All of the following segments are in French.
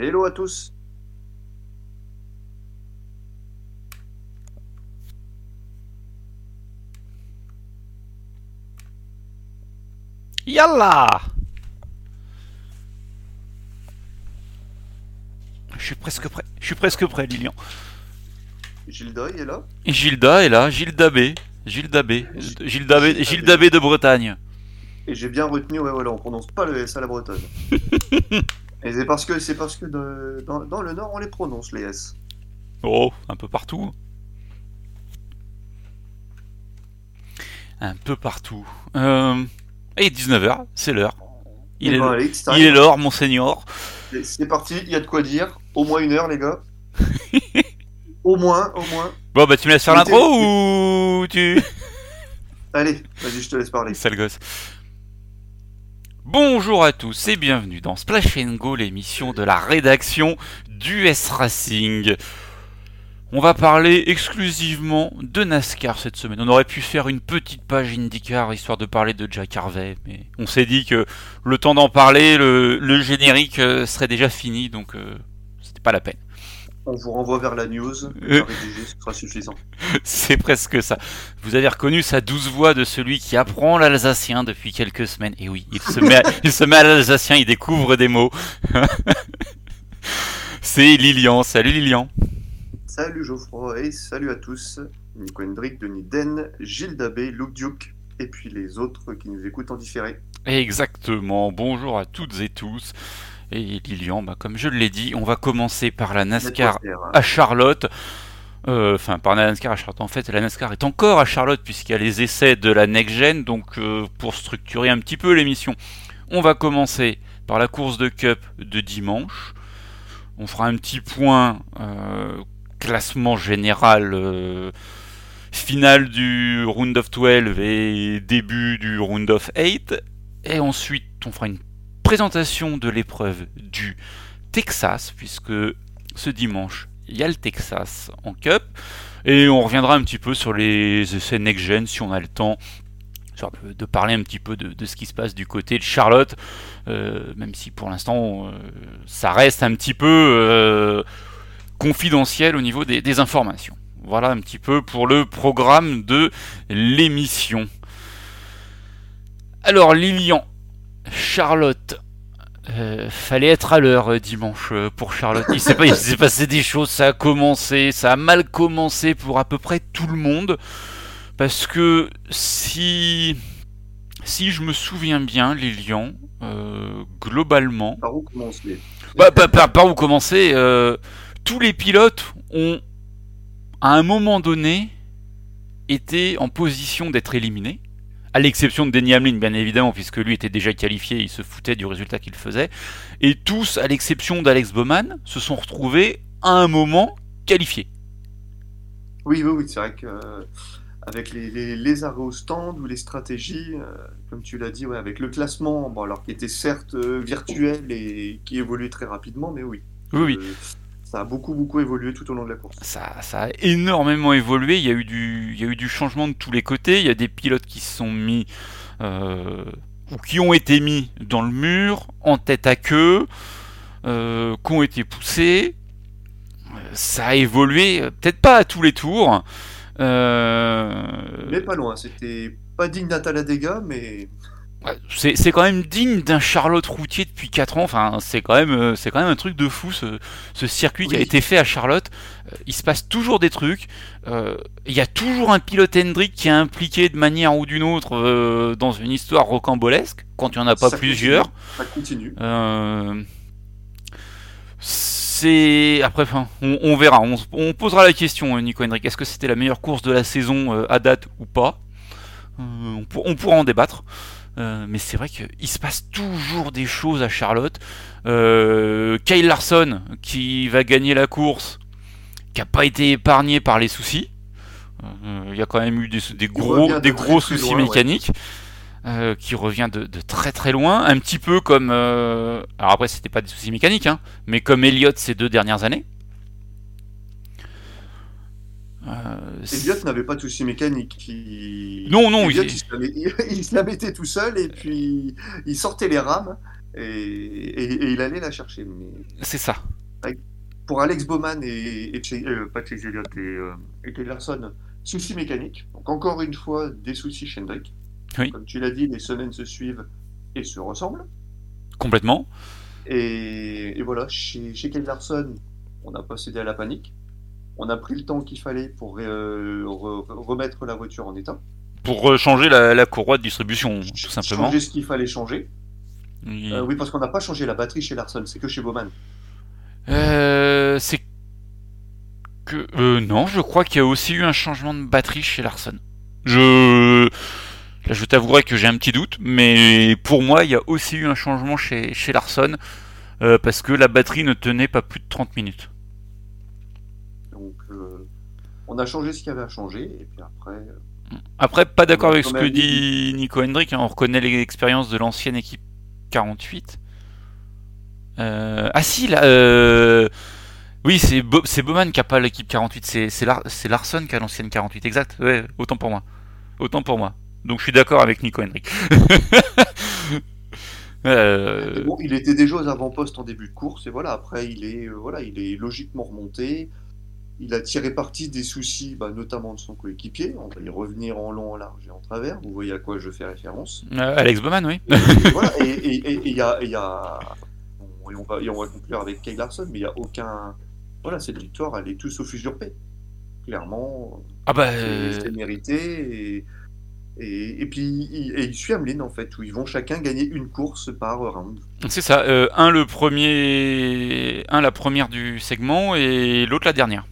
Hello à tous. Yalla Je suis presque prêt. Je suis presque prêt, Lilian. Gilda, il est là? Gilda est là, Gilda B. Gilda B. Gilda B, Gilda B de Bretagne. Et j'ai bien retenu, ouais, voilà, on prononce pas le S à la bretonne. Et c'est parce que c'est parce que de- dans, dans le Nord, on les prononce, les S. Oh, un peu partout. Un peu partout. Euh... Et 19h, c'est l'heure. Il, est, ben, il est l'heure, monseigneur. C'est parti, il y a de quoi dire. Au moins une heure, les gars. au moins, au moins. Bon, bah, tu me laisses faire l'intro ou tu. Allez, vas-y, je te laisse parler. Sale gosse. Bonjour à tous et bienvenue dans Splash Go, l'émission de la rédaction du S Racing. On va parler exclusivement de NASCAR cette semaine. On aurait pu faire une petite page IndyCar histoire de parler de Jack Harvey, mais on s'est dit que le temps d'en parler, le, le générique euh, serait déjà fini, donc euh, c'était pas la peine. On vous renvoie vers la news. Euh. sera suffisant. C'est presque ça. Vous avez reconnu sa douce voix de celui qui apprend l'alsacien depuis quelques semaines. Et oui, il se met à, il se met à l'alsacien, il découvre des mots. C'est Lilian. Salut Lilian. Salut Geoffroy et salut à tous. Nico Hendrick, Denis Den, Gilles Dabé, Luke Duke et puis les autres qui nous écoutent en différé. Exactement. Bonjour à toutes et tous. Et Lilian, bah, comme je l'ai dit, on va commencer par la NASCAR à Charlotte. Euh, Enfin, par la NASCAR à Charlotte. En fait, la NASCAR est encore à Charlotte puisqu'il y a les essais de la Next Gen. Donc, euh, pour structurer un petit peu l'émission, on va commencer par la course de Cup de dimanche. On fera un petit point euh, classement général euh, final du Round of 12 et début du Round of 8. Et ensuite, on fera une présentation de l'épreuve du Texas, puisque ce dimanche, il y a le Texas en Cup. Et on reviendra un petit peu sur les essais next-gen si on a le temps. De, parler un petit peu de, ce qui se passe du côté de Charlotte, euh, même si pour l'instant euh, ça reste un petit peu euh, confidentiel au niveau des informations. Voilà un petit peu pour le programme de l'émission. Alors Lilian, Charlotte, euh, fallait être à l'heure euh, dimanche euh, pour Charlotte. Il s'est pas- il s'est passé des choses, ça a commencé, ça a mal commencé pour à peu près tout le monde. Parce que si, si je me souviens bien, Lilian, euh, globalement, Par où commencer? Bah, par, par- par où commencer euh, Tous les pilotes ont, à un moment donné, été en position d'être éliminés. À l'exception de Denny Hamlin, bien évidemment, puisque lui était déjà qualifié, il se foutait du résultat qu'il faisait. Et tous, à l'exception d'Alex Bowman, se sont retrouvés à un moment qualifiés. Oui, oui, oui, c'est vrai que euh, avec les, les, les arrêts au stand ou les stratégies, euh, comme tu l'as dit, ouais, avec le classement, bon, alors qui était certes euh, virtuel et qui évoluait très rapidement, mais oui, Oui, oui. euh, ça a beaucoup, beaucoup évolué tout au long de la course. ça, ça a énormément évolué. Il y, a eu du, il y a eu du changement de tous les côtés. Il y a des pilotes qui se sont mis euh, ou qui ont été mis dans le mur, en tête à queue, euh, qui ont été poussés. Euh, Ça a évolué, peut-être pas à tous les tours. euh, Mais pas loin, c'était pas digne d'un Talladega, mais C'est c'est quand même digne d'un Charlotte routier depuis 4 ans. Enfin, c'est quand même, euh, c'est quand même un truc de fou ce, ce circuit qui a été fait à Charlotte. Euh, il se passe toujours des trucs. Euh, Il y a toujours un pilote Hendrick qui est impliqué de manière ou d'une autre euh, dans une histoire rocambolesque. Quand il n'y en a pas Ça plusieurs. ça continue. Euh, c'est après, enfin, on, on verra. On, on posera la question, Nico Hendrick. Est-ce que c'était la meilleure course de la saison à date ou pas? On, pour- on pourra en débattre. Euh, mais c'est vrai qu'il se passe toujours des choses à Charlotte. Euh, Kyle Larson qui va gagner la course, qui a pas été épargné par les soucis. Euh, Il y a quand même eu des, des gros, de des gros soucis loin, ouais. mécaniques. euh, qui revient de, de très très loin, un petit peu comme. euh, alors après, c'était pas des soucis mécaniques, hein, mais comme Elliott ces deux dernières années. Euh, Elliott n'avait pas de soucis mécaniques. Il... Non, non, Elliott, il- il... se la met- il se la mettait tout seul et puis il sortait les rames et, et- et il allait la chercher. Mais C'est ça. pour Alex Bowman et, et Chase- euh, pas Chase Elliott et, euh, et Larson, soucis mécaniques. Donc encore une fois, des soucis chez Hendrick. Oui. Comme tu l'as dit, les semaines se suivent et se ressemblent. Complètement. Et, voilà, chez, chez Larson, on n'a pas cédé à la panique. On a pris le temps qu'il fallait pour euh, re- remettre la voiture en état. Pour euh, changer la, la courroie de distribution, tout simplement. Changer ce qu'il fallait changer. Euh, oui, parce qu'on n'a pas changé la batterie chez Larson, c'est que chez Bowman. Euh, c'est que euh, non, je crois qu'il y a aussi eu un changement de batterie chez Larson. Je là, je t'avouerai que j'ai un petit doute, mais pour moi, il y a aussi eu un changement chez chez Larson euh, parce que la batterie ne tenait pas plus de 30 minutes. On a changé ce qu'il y avait à changer. Et puis après, euh, Après, pas d'accord avec ce que dit Nico Hendrick. hein, on reconnaît l'expérience de l'ancienne équipe 48. Euh, ah si, là, euh, oui, c'est Bo- c'est Bowman qui a pas l'équipe 48. C'est c'est Lar- c'est Larson qui a l'ancienne 48. Exact. Ouais, autant pour moi. Autant pour moi. Donc je suis d'accord avec Nico Hendrick. Euh, bon, il était déjà aux avant-postes en début de course. Et voilà, après, il est, voilà, il est logiquement remonté. Il a tiré parti des soucis, bah, notamment de son coéquipier. On va y revenir en long, en large et en travers. Vous voyez à quoi je fais référence. euh, Alex Bowman, oui. Et voilà, et et- et- et il y a, y a- bon, et on va, et on va conclure avec Kyle Larson, mais il n'y a aucun. Voilà, cette victoire, elle est tous sauf usurpée. Clairement, Ah bah, c'est euh, mérité. Et, et, puis, il, et il suit Hamlin, en fait, où ils vont chacun gagner une course par round. c'est ça. euh, un le premier, un la première du segment et l'autre la dernière.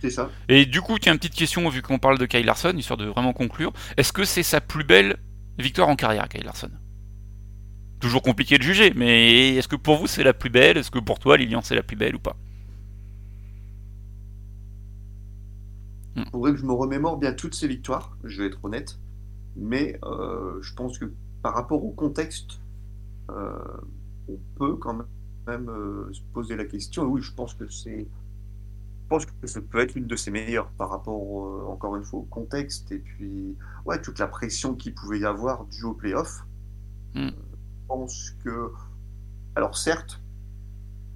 C'est ça. Et du coup, tiens, une petite question vu qu'on parle de Kyle Larson, histoire de vraiment conclure. Est-ce que c'est sa plus belle victoire en carrière, Kyle Larson? Toujours compliqué de juger, mais est-ce que pour vous c'est la plus belle? Est-ce que pour toi, Lilian, c'est la plus belle ou pas? Il faudrait que je me remémore bien toutes ces victoires, je vais être honnête. Mais euh, je pense que par rapport au contexte, euh, on peut quand même euh, se poser la question. Et oui, je pense que c'est. Je pense que ça peut être une de ses meilleures par rapport, euh, encore une fois, au contexte et puis ouais, toute la pression qu'il pouvait y avoir due au playoff. Mm. Euh, je pense que. Alors, certes,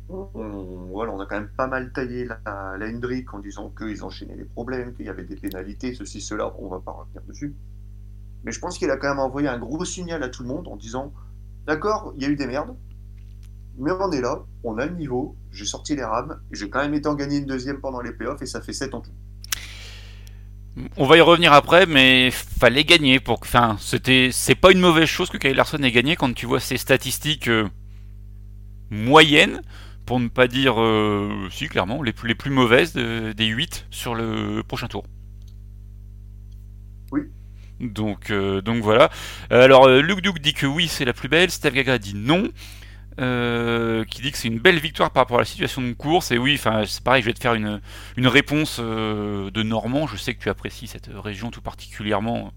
on, on- voilà, on a quand même pas mal taillé la, la Hendrick en disant qu'ils enchaînaient les problèmes, qu'il y avait des pénalités, ceci, cela, on va pas revenir dessus. Mais je pense qu'il a quand même envoyé un gros signal à tout le monde en disant D'accord, il y a eu des merdes, mais on est là, on a le niveau, j'ai sorti les rames, j'ai quand même été en gagner une deuxième pendant les playoffs, et ça fait 7 en tout. On va y revenir après, mais fallait gagner pour. Enfin, c'était, c'est pas une mauvaise chose que Kyle Larson ait gagné quand tu vois ses statistiques euh, moyennes, pour ne pas dire, euh, si clairement, les plus, les plus mauvaises de- des 8 sur le prochain tour. Oui. Donc, euh, donc voilà. Alors, Luke Duke dit que oui, c'est la plus belle. Steve Gaga dit non. Euh, qui dit que c'est une belle victoire par rapport à la situation de course. Et oui, enfin, c'est pareil, je vais te faire une, une réponse euh, de Normand. Je sais que tu apprécies cette région tout particulièrement euh,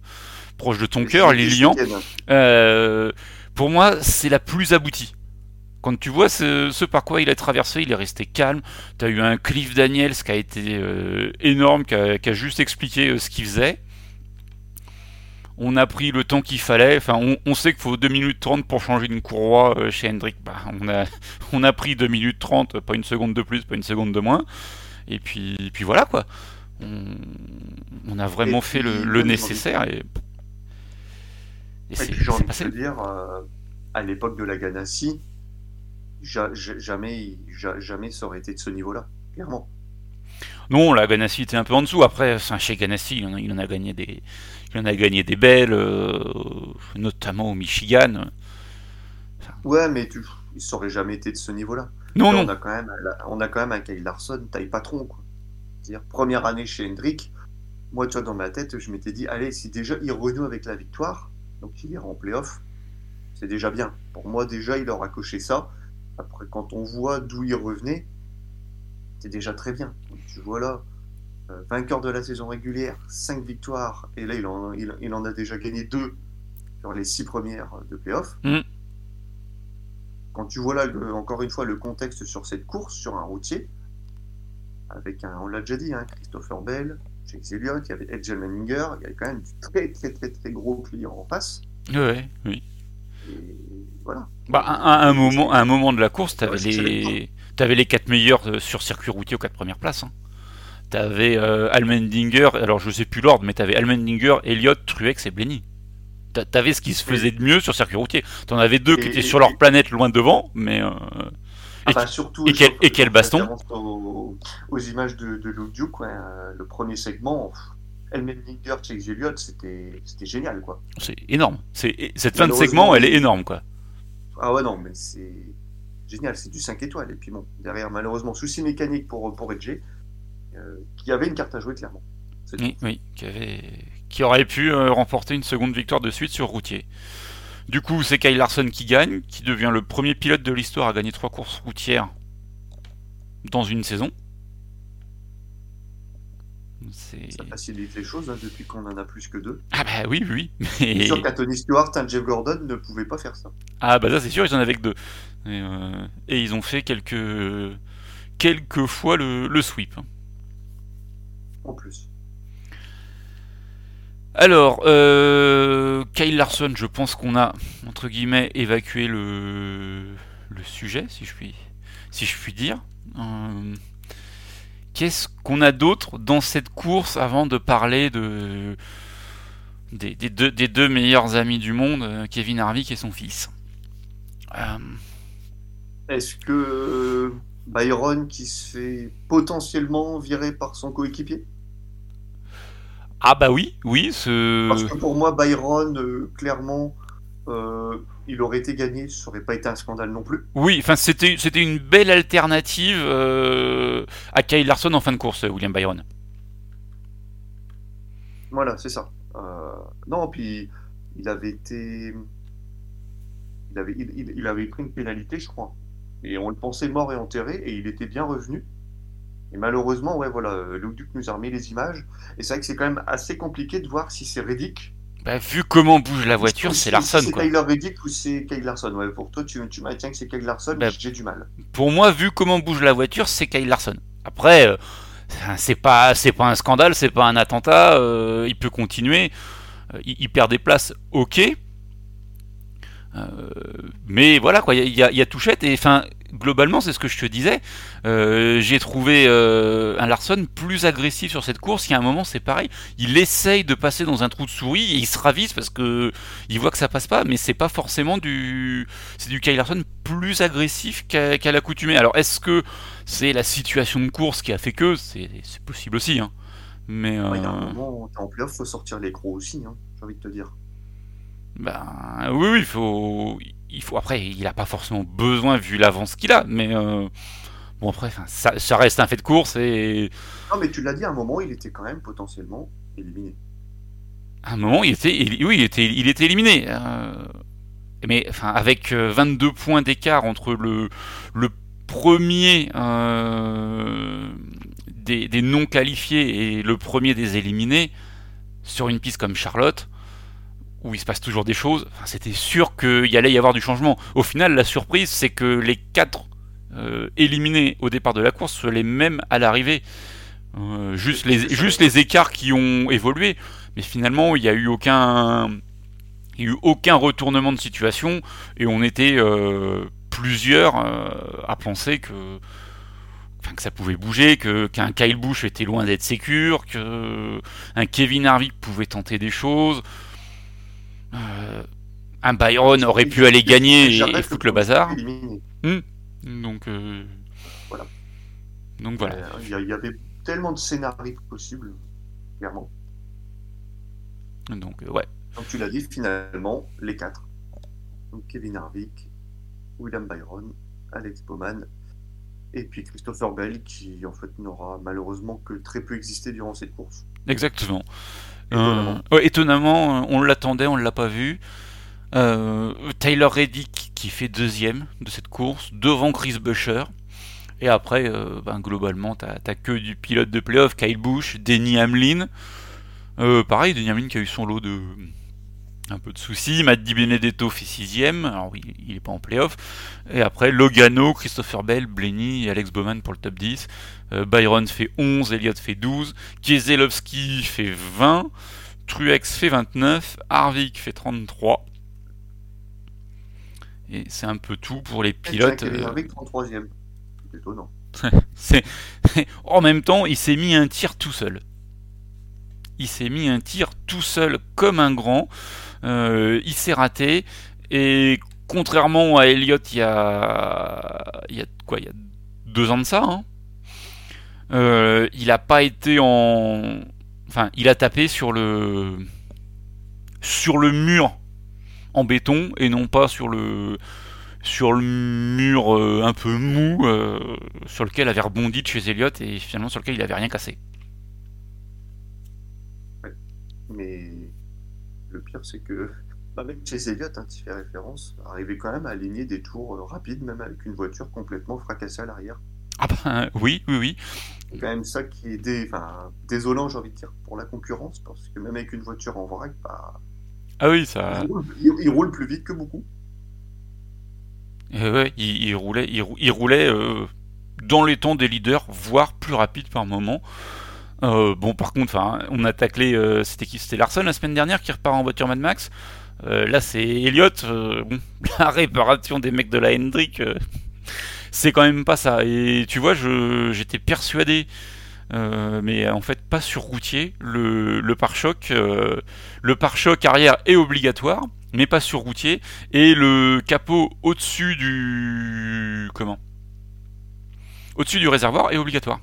proche de ton cœur, week-end. Euh, pour moi, c'est la plus aboutie. Quand tu vois ce, ce par quoi il a traversé, il est resté calme. T'as eu un Cliff Daniels qui a été énorme, qui a, qui a juste expliqué ce qu'il faisait. On a pris le temps qu'il fallait. Enfin, on, on sait qu'il faut 2 minutes 30 pour changer une courroie euh, chez Hendrick. Bah, on, a, on a pris 2 minutes 30, pas une seconde de plus, pas une seconde de moins. Et puis, et puis voilà quoi. On, on a vraiment Et fait puis, le, nécessaire. Et, et c'est j'ai envie de dire, euh, à l'époque de la Ganassi, ja- ja- jamais, ja- jamais ça aurait été de ce niveau-là, clairement. Non, la Ganassi était un peu en dessous. Après, chez Ganassi, il en a, il en a gagné des, il en a gagné des belles, euh, notamment au Michigan. Ouais, mais tu, ça aurait jamais été de ce niveau-là. Non, Là, non. On a quand même, on a quand même un Kyle Larson taille patron, quoi. C'est-à-dire première année chez Hendrick. Moi, tu vois, dans ma tête, je m'étais dit, allez, si déjà il renoue avec la victoire, donc il ira en playoff, c'est déjà bien. Pour moi, déjà, il aura coché ça. Après, quand on voit d'où il revenait, c'est déjà très bien. Donc, tu vois là, vainqueur de la saison régulière, 5 victoires, et là, il en, il, il en a déjà gagné 2 sur les 6 premières de playoff. Mhm. Quand tu vois là, le- encore une fois, le contexte sur cette course, sur un routier, avec un, on l'a déjà dit, hein, Christopher Bell, Chase Elliott, il y avait Edgel Menninger, il y avait quand même du très très très très gros client en face. Ouais, oui. Et voilà. Bah, à, un moment, à un moment de la course, t'avais Ouais, c'est les, t'avais les quatre meilleurs euh, sur circuit routier aux quatre premières places. Hein. T'avais euh, Almendinger, alors je sais plus l'ordre, mais t'avais Almendinger, Elliott, Truex et Blenny. T'a- T'avais ce qui se faisait de mieux sur circuit routier. T'en avais deux qui Et- étaient sur leur planète loin devant, mais euh, Ah Et- bah, surtout, et quel- et baston aux, aux images de, de Duke, ouais, euh, le premier segment, pff, Elmendinger, Chase Elliott, c'était génial, quoi. c'est énorme. Cette fin de segment, elle est énorme, quoi. Ah ouais, non, mais c'est génial, c'est du 5 étoiles. Et puis bon, derrière, malheureusement, souci mécanique pour, pour Edge, qui avait une carte à jouer, clairement. Oui, oui, qui, avait... qui aurait pu euh, remporter une seconde victoire de suite sur routier. Du coup, c'est Kyle Larson qui gagne, qui devient le premier pilote de l'histoire à gagner trois courses routières dans une saison. Ça facilite les choses hein, depuis qu'on en a plus que deux. Ah bah oui, oui. C'est Mais... sûr qu'à Tony Stewart, un Jeff Gordon ne pouvait pas faire ça. Ah bah ça c'est sûr, ils en avaient que deux. Et, euh, et ils ont fait quelques, quelques fois le, le sweep. En plus. Alors, euh, Kyle Larson, je pense qu'on a, entre guillemets, évacué le, le sujet, si je puis, si je puis dire. Euh, Qu'est-ce qu'on a d'autre dans cette course avant de parler de, des, des deux, des deux meilleurs amis du monde, euh, Kevin Harvick et son fils Euh, Est-ce que Byron qui se fait potentiellement virer par son coéquipier? Ah bah oui, oui, ce... Parce que pour moi, Byron, euh, clairement, euh, il aurait été gagné, ça aurait pas été un scandale non plus. Oui, enfin c'était c'était une belle alternative euh, à Kyle Larson en fin de course, William Byron. Voilà, c'est ça. Non, puis il avait été. Il avait, il avait pris une pénalité, je crois. Et on le pensait mort et enterré, et il était bien revenu. Et malheureusement, ouais, voilà, euh, Luke Duke nous a remis les images. Et c'est vrai que c'est quand même assez compliqué de voir si c'est Reddick. Bah, vu comment bouge la voiture, c'est Larson C'est. Tyler Reddick ou c'est Kyle Larson. Ouais, pour toi, tu, tu maintiens que c'est Kyle Larson, Bah, j'ai du mal. Pour moi, vu comment bouge la voiture, c'est Kyle Larson. Après, euh, c'est pas pas un scandale, c'est pas un attentat. euh, il peut continuer. Euh, il, il perd des places, ok. Mais voilà quoi, y y il y a touchette et enfin globalement c'est ce que je te disais. Euh, J'ai trouvé euh, un Larson plus agressif sur cette course. Il y a un moment c'est pareil, il essaye de passer dans un trou de souris et il se ravise parce que il voit que ça passe pas, mais c'est pas forcément du c'est du Kyle Larson plus agressif qu'à l'accoutumée. Alors est-ce que c'est la situation de course qui a fait que c'est possible aussi hein. Mais Ouais, Il y a un euh, moment, en playoff, faut sortir les crocs aussi, hein, j'ai envie de te dire. Ben oui, il faut, il faut. Après, il a pas forcément besoin vu l'avance qu'il a, mais euh, bon après, ça, ça reste un fait de course et Non, mais tu l'as dit, à un moment, il était quand même potentiellement éliminé. à un moment, il était, il- oui, il était, il était éliminé. euh, mais enfin, avec euh, 22 points d'écart entre le, le premier euh, des, des non qualifiés et le premier des éliminés sur une piste comme Charlotte. Où il se passe toujours des choses, enfin, c'était sûr qu'il allait y avoir du changement. Au final, la surprise, c'est que les quatre euh, éliminés au départ de la course soient les mêmes à l'arrivée. Euh, juste, les, juste les écarts qui ont évolué. Mais finalement, il n'y a eu aucun, il y a eu aucun retournement de situation et on était euh, plusieurs à penser que, que ça pouvait bouger, que qu'un Kyle Busch était loin d'être sécure, que un Kevin Harvick pouvait tenter des choses. Euh, un Byron aurait pu aller gagner et, foutre le bazar. éliminé. Donc euh, Voilà. Donc voilà. Euh, Il y, avait tellement de scénarios possibles, clairement. Donc ouais. Donc tu l'as dit, finalement, les quatre. Donc Kevin Harvick, William Byron, Alex Bowman, et puis Christopher Bell, qui en fait n'aura malheureusement que très peu existé durant cette course. Exactement. Étonnamment. Ouais, étonnamment, euh, on l'attendait, on ne l'a pas vu. Euh, Tyler Reddick qui fait deuxième de cette course, devant Chris Buescher. Et après, euh, ben, globalement, t'as que du pilote de playoff, Kyle Busch, Denny Hamlin. Euh, pareil, Denny Hamlin qui a eu son lot de un peu de soucis. Matt Di Benedetto fait sixième, alors oui, il est pas en playoff. Et après, Logano, Christopher Bell, Blenny et Alex Bowman pour le top 10. Euh, Byron fait 11, Elliott fait 12, Kieselowski fait 20, Truex fait 29, Harvick fait 33. Et c'est un peu tout pour les pilotes. Jack Harvick 33ème. C'est étonnant. en même temps, il s'est mis un tir tout seul. Il s'est mis un tir tout seul comme un grand. Euh, il s'est raté. Et contrairement à Elliott il y a quoi il y a deux ans de ça, hein, euh, il a pas été en enfin il a tapé sur le sur le mur en béton et non pas sur le sur le mur euh, un peu mou sur lequel avait rebondi de chez Elliott et finalement sur lequel il avait rien cassé. Mais le pire, c'est que bah, même chez Elliott, hein, tu fais référence, arrivait quand même à aligner des tours euh, rapides, même avec une voiture complètement fracassée à l'arrière. Ah bah oui, oui, oui. C'est quand même ça qui est dé... enfin, désolant, j'ai envie de dire, pour la concurrence, parce que même avec une voiture en vrac, bah, Ah oui, ça. il, roule, il- il roule plus vite que beaucoup. Euh, ouais, il, il roulait, il, rou- il roulait euh, dans les temps des leaders, voire plus rapide par moment. Euh, bon, par contre, on a taclé, euh, c'était qui? C'était Larson la semaine dernière qui repart en voiture Mad Max. Euh, là, c'est Elliott. euh, la réparation des mecs de la Hendrick, c'est quand même pas ça. Et tu vois, j'étais persuadé, mais en fait pas sur routier. Le, le pare-choc, le pare-choc arrière est obligatoire, mais pas sur routier. Et le capot au-dessus du comment? Au-dessus du réservoir est obligatoire.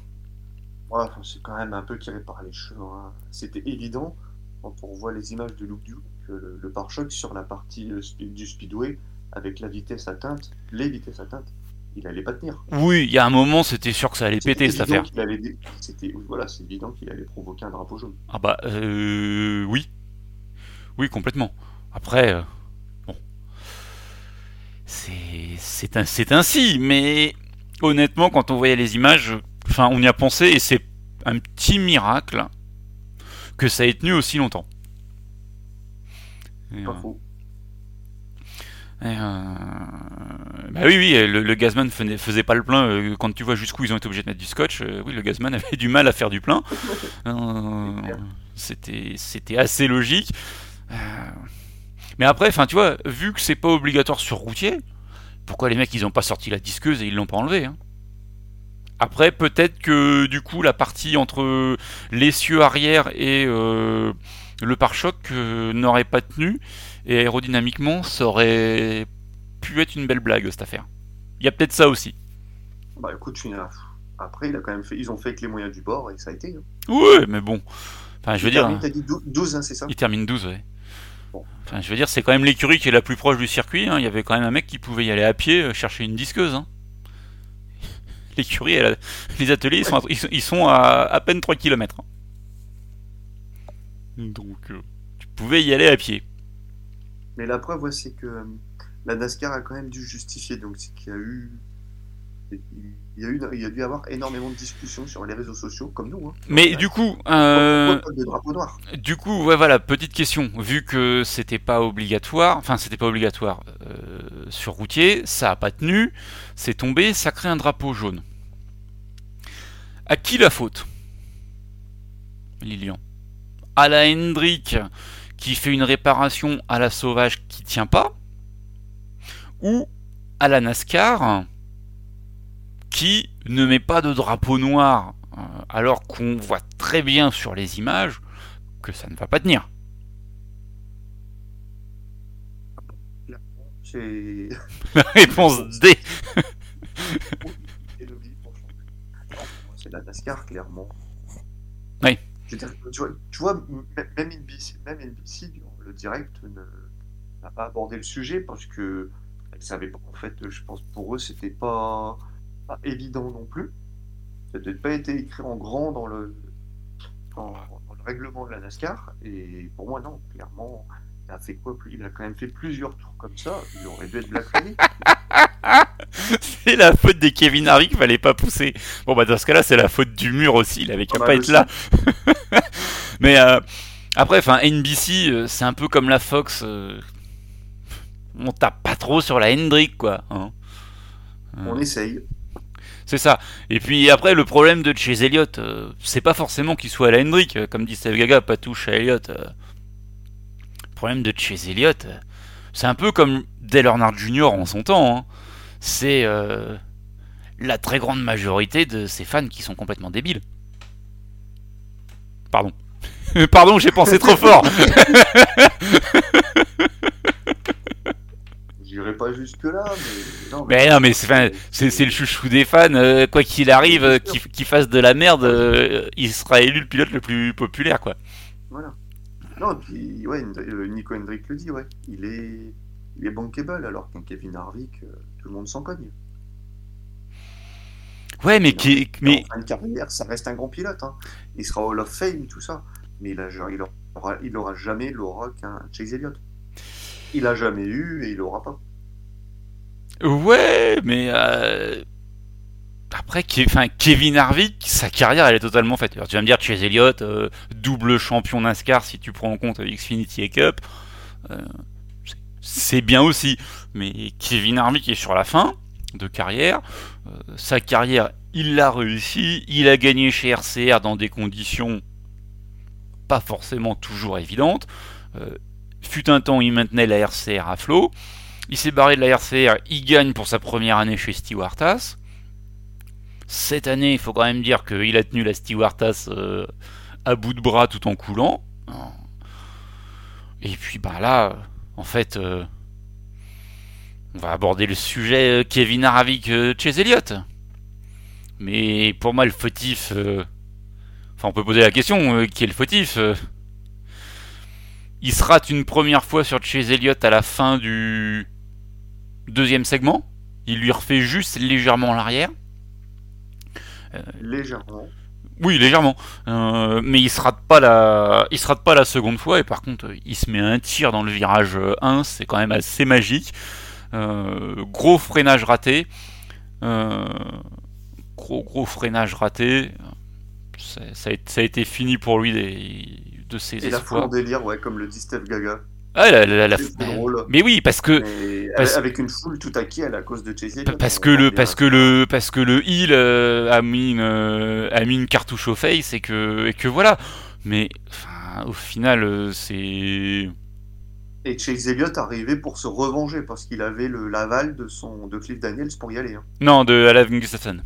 C'est quand même un peu tiré par les cheveux. hein. C'était évident quand on voit les images de Luke Duke que le, le pare-choc sur la partie euh, du speedway, avec la vitesse atteinte, les vitesses atteintes, il allait pas tenir. Oui, il y a un moment, c'était sûr que ça allait péter cette affaire. allait C'était voilà, c'est évident qu'il allait provoquer un drapeau jaune. Ah bah euh, oui, oui complètement. Après, euh, bon, c'est c'est un- c'est ainsi, mais honnêtement, quand on voyait les images, enfin, on y a pensé et c'est un petit miracle que ça ait tenu aussi longtemps. Et, Pas euh, et, euh, bah oui, oui, le, le gazman faisait, faisait pas le plein. euh, Quand tu vois jusqu'où ils ont été obligés de mettre du scotch, euh, oui, le gazman avait du mal à faire du plein. Euh, C'était c'était assez logique. Mais après, enfin, tu vois, vu que c'est pas obligatoire sur routier, pourquoi les mecs ils ont pas sorti la disqueuse et ils l'ont pas enlevé hein? Après, peut-être que du coup, la partie entre l'essieu arrière et euh, le pare-choc euh, n'aurait pas tenu et aérodynamiquement, ça aurait pu être une belle blague cette affaire. Il y a peut-être ça aussi. Bah écoute, après, il a quand même fait... ils ont fait avec les moyens du bord et ça a été. hein. Ouais, mais bon. Enfin, je veux Il dire. termine, T'as dit dou- 12, hein, c'est ça? Il termine 12, ouais. Bon. Enfin, je veux dire, c'est quand même l'écurie qui est la plus proche du circuit. hein. Il y avait quand même un mec qui pouvait y aller à pied euh, chercher une disqueuse. hein. L'écurie, les ateliers, ils sont, à, ils sont- à à peine 3 km. Donc, euh, tu pouvais y aller à pied. Mais la preuve, ouais, c'est que euh, la NASCAR a quand même dû justifier. Donc, c'est qu'il y a eu. Il y a, eu, il y a dû y avoir énormément de discussions sur les réseaux sociaux, comme nous. Hein. Mais du coup, euh, Pourquoi pas de drapeau noir Du coup, ouais, voilà, petite question. Vu que c'était pas obligatoire, enfin, c'était pas obligatoire euh, sur routier, ça a pas tenu, c'est tombé, ça crée un drapeau jaune. À qui la faute? Lilian. À la Hendrick qui fait une réparation à la sauvage qui tient pas? Ou à la NASCAR qui ne met pas de drapeau noir euh, alors qu'on voit très bien sur les images que ça ne va pas tenir. C'est. La réponse D. C'est la NASCAR, clairement. Oui. Je veux dire, tu vois, tu vois, m- même NBC, même NBC, le direct, n'a pas abordé le sujet parce que elle savait pas. En fait, je pense pour eux, c'était pas, pas évident non plus. Ça n'a peut-être pas été écrit en grand dans le, dans, dans le règlement de la NASCAR. Et pour moi, non, clairement, il a fait quoi Il a quand même fait plusieurs tours comme ça. Il aurait dû être blacklisté. C'est la faute des Kevin Harvick qu'il fallait pas pousser. Bon bah dans ce cas-là c'est la faute du mur aussi, il avait qu'à Ah bah, pas être aussi. là. Mais euh, après, enfin NBC euh, c'est un peu comme la Fox. euh, on tape pas trop sur la Hendrick quoi. hein. On Euh, essaye. C'est ça. Et puis après, le problème de chez Elliott, euh, c'est pas forcément qu'il soit à la Hendrick, euh, comme dit Steve Gaga, pas touche à Elliott. euh. Le problème de chez Elliott, c'est un peu comme Dale Earnhardt Jr. en son temps. Hein. C'est la très grande majorité de ces fans qui sont complètement débiles. Pardon. Pardon, j'ai pensé trop fort. J'irai pas jusque là, mais non. Mais non, mais c'est le chouchou des fans. euh, quoi qu'il arrive, euh, qu'il fasse de la merde, euh, il sera élu le pilote le plus populaire, quoi. Voilà. Non, puis ouais, euh, Nico Hendrick le dit, ouais. Il est, il est bankable, alors qu'un Kevin Harvick, tout le monde s'en cogne. Ouais, mais qui, mais En fin de carrière, ça reste un grand pilote. Hein. Il sera Hall of Fame, tout ça. Mais il, a, genre, il, aura, il aura jamais l'aura qu'un Chase Elliott. Il a jamais eu et il aura pas. Ouais, mais euh, après, Kevin Harvick, sa carrière, elle est totalement faite. Alors, tu vas me dire, Chase Elliott, euh, double champion NASCAR, si tu prends en compte Xfinity et Cup, euh, c'est- bien aussi. Mais Kevin Harvick est sur la fin de carrière. Euh, sa carrière, il l'a réussi. Il a gagné chez RCR dans des conditions pas forcément toujours évidentes. Euh, fut un temps, il maintenait la RCR à flot. Il s'est barré de la RCR, il gagne pour sa première année chez Stewartas. Cette année, il faut quand même dire qu'il a tenu la Stewartas euh, à bout de bras tout en coulant. Et puis bah là, en fait, euh, on va aborder le sujet euh, Kevin euh, Chase Elliott. Mais pour moi, le fautif, enfin, on peut poser la question qui est le fautif. il se rate une première fois sur Chase Elliott à la fin du deuxième segment. Il lui refait juste légèrement l'arrière. Légèrement. Oui, légèrement. Euh, mais il se rate pas la, il se rate pas la seconde fois et par contre, il se met un tir dans le virage 1, c'est quand même assez magique. Euh, gros freinage raté. Euh, gros gros freinage raté. Ça, ça a, ça a été fini pour lui des, de ses Et la foule en délire, ouais, comme le dit Steph Gaga. Ah, la- la- la- drôle. mais oui, parce que parce- avec une foule tout à qui à cause de Chase parce que le parce que le parce que le heal a mis une euh, a mis une cartouche au face et que et que voilà. Mais enfin, au final, euh, c'est Et Chase Elliott arrivait pour se revenger parce qu'il avait le l'aval de son de Cliff Daniels pour y aller. Hein. non de Alain Gustafsson.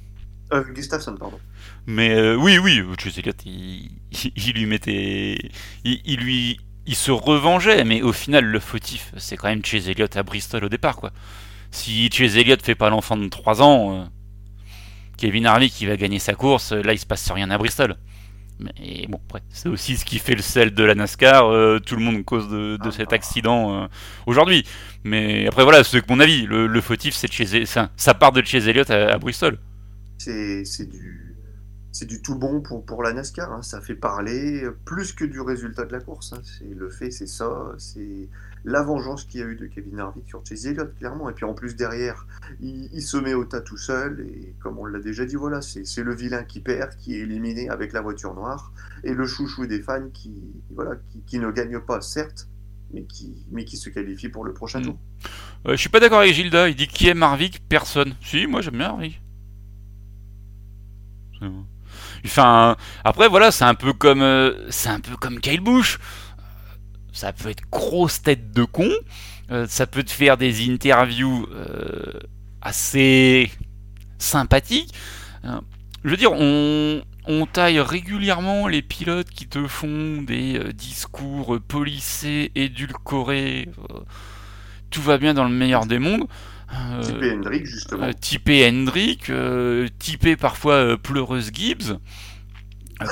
Euh, Gustafsson, pardon. Mais euh, oui, oui, Chase Elliott, il, il, il lui mettait, il, il lui, il se revengeait, mais au final, le fautif, c'est quand même Chase Elliott à Bristol au départ, quoi. Si Chase Elliott fait pas l'enfant de 3 ans, euh, Kevin Harvick qui va gagner sa course, là, il se passe rien à Bristol. Mais bon, après, c'est aussi ce qui fait le sel de la NASCAR. euh, tout le monde cause de, de cet accident euh, aujourd'hui. Mais après, voilà, c'est mon avis. Le, le fautif, c'est ça, ça part de Chase Elliott à, à Bristol. C'est du c'est du tout bon pour pour la NASCAR. hein. Ça fait parler euh, plus que du résultat de la course. hein. C'est le fait, c'est ça. C'est la vengeance qu'il y a eu de Kevin Harvick sur Chase Elliott, clairement. Et puis en plus derrière, il, il se met au tas tout seul. Et comme on l'a déjà dit, voilà, c'est le vilain qui perd, qui est éliminé avec la voiture noire, et le chouchou des fans qui voilà qui, qui ne gagne pas certes, mais qui mais qui se qualifie pour le prochain Mm. tour. Euh, je suis pas d'accord avec Gilda, il dit qui aime Harvick Personne. Si, moi j'aime bien Harvick. C'est bon. Enfin, après voilà, c'est un peu comme euh, c'est un peu comme Kyle Busch. Euh, Ça peut être grosse tête de con, euh, ça peut te faire des interviews euh, assez sympathiques. Euh, je veux dire, on, on taille régulièrement les pilotes qui te font des discours policés, édulcorés. tout va bien dans le meilleur des mondes. Euh, Typé Hendrick justement. euh, typé Hendrick, euh, typé parfois pleureuse Gibbs. Oh,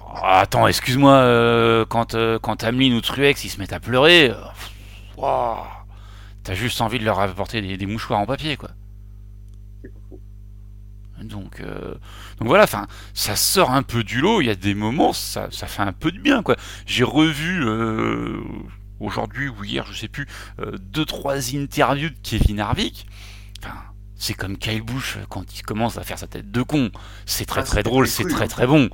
attends, excuse-moi, quand, quand Hamlin ou Truex ils se mettent à pleurer, ouah, t'as juste envie de leur apporter des, des mouchoirs en papier, quoi. Donc, euh, donc voilà, enfin, ça sort un peu du lot. Il y a des moments, ça, ça fait un peu de bien, quoi. J'ai revu euh, aujourd'hui ou hier, je sais plus, euh, deux trois interviews de Kevin Harvick. Enfin, c'est comme Kyle Busch euh, quand il commence à faire sa tête de con. C'est très Ah, très drôle, c'est très hein. très bon.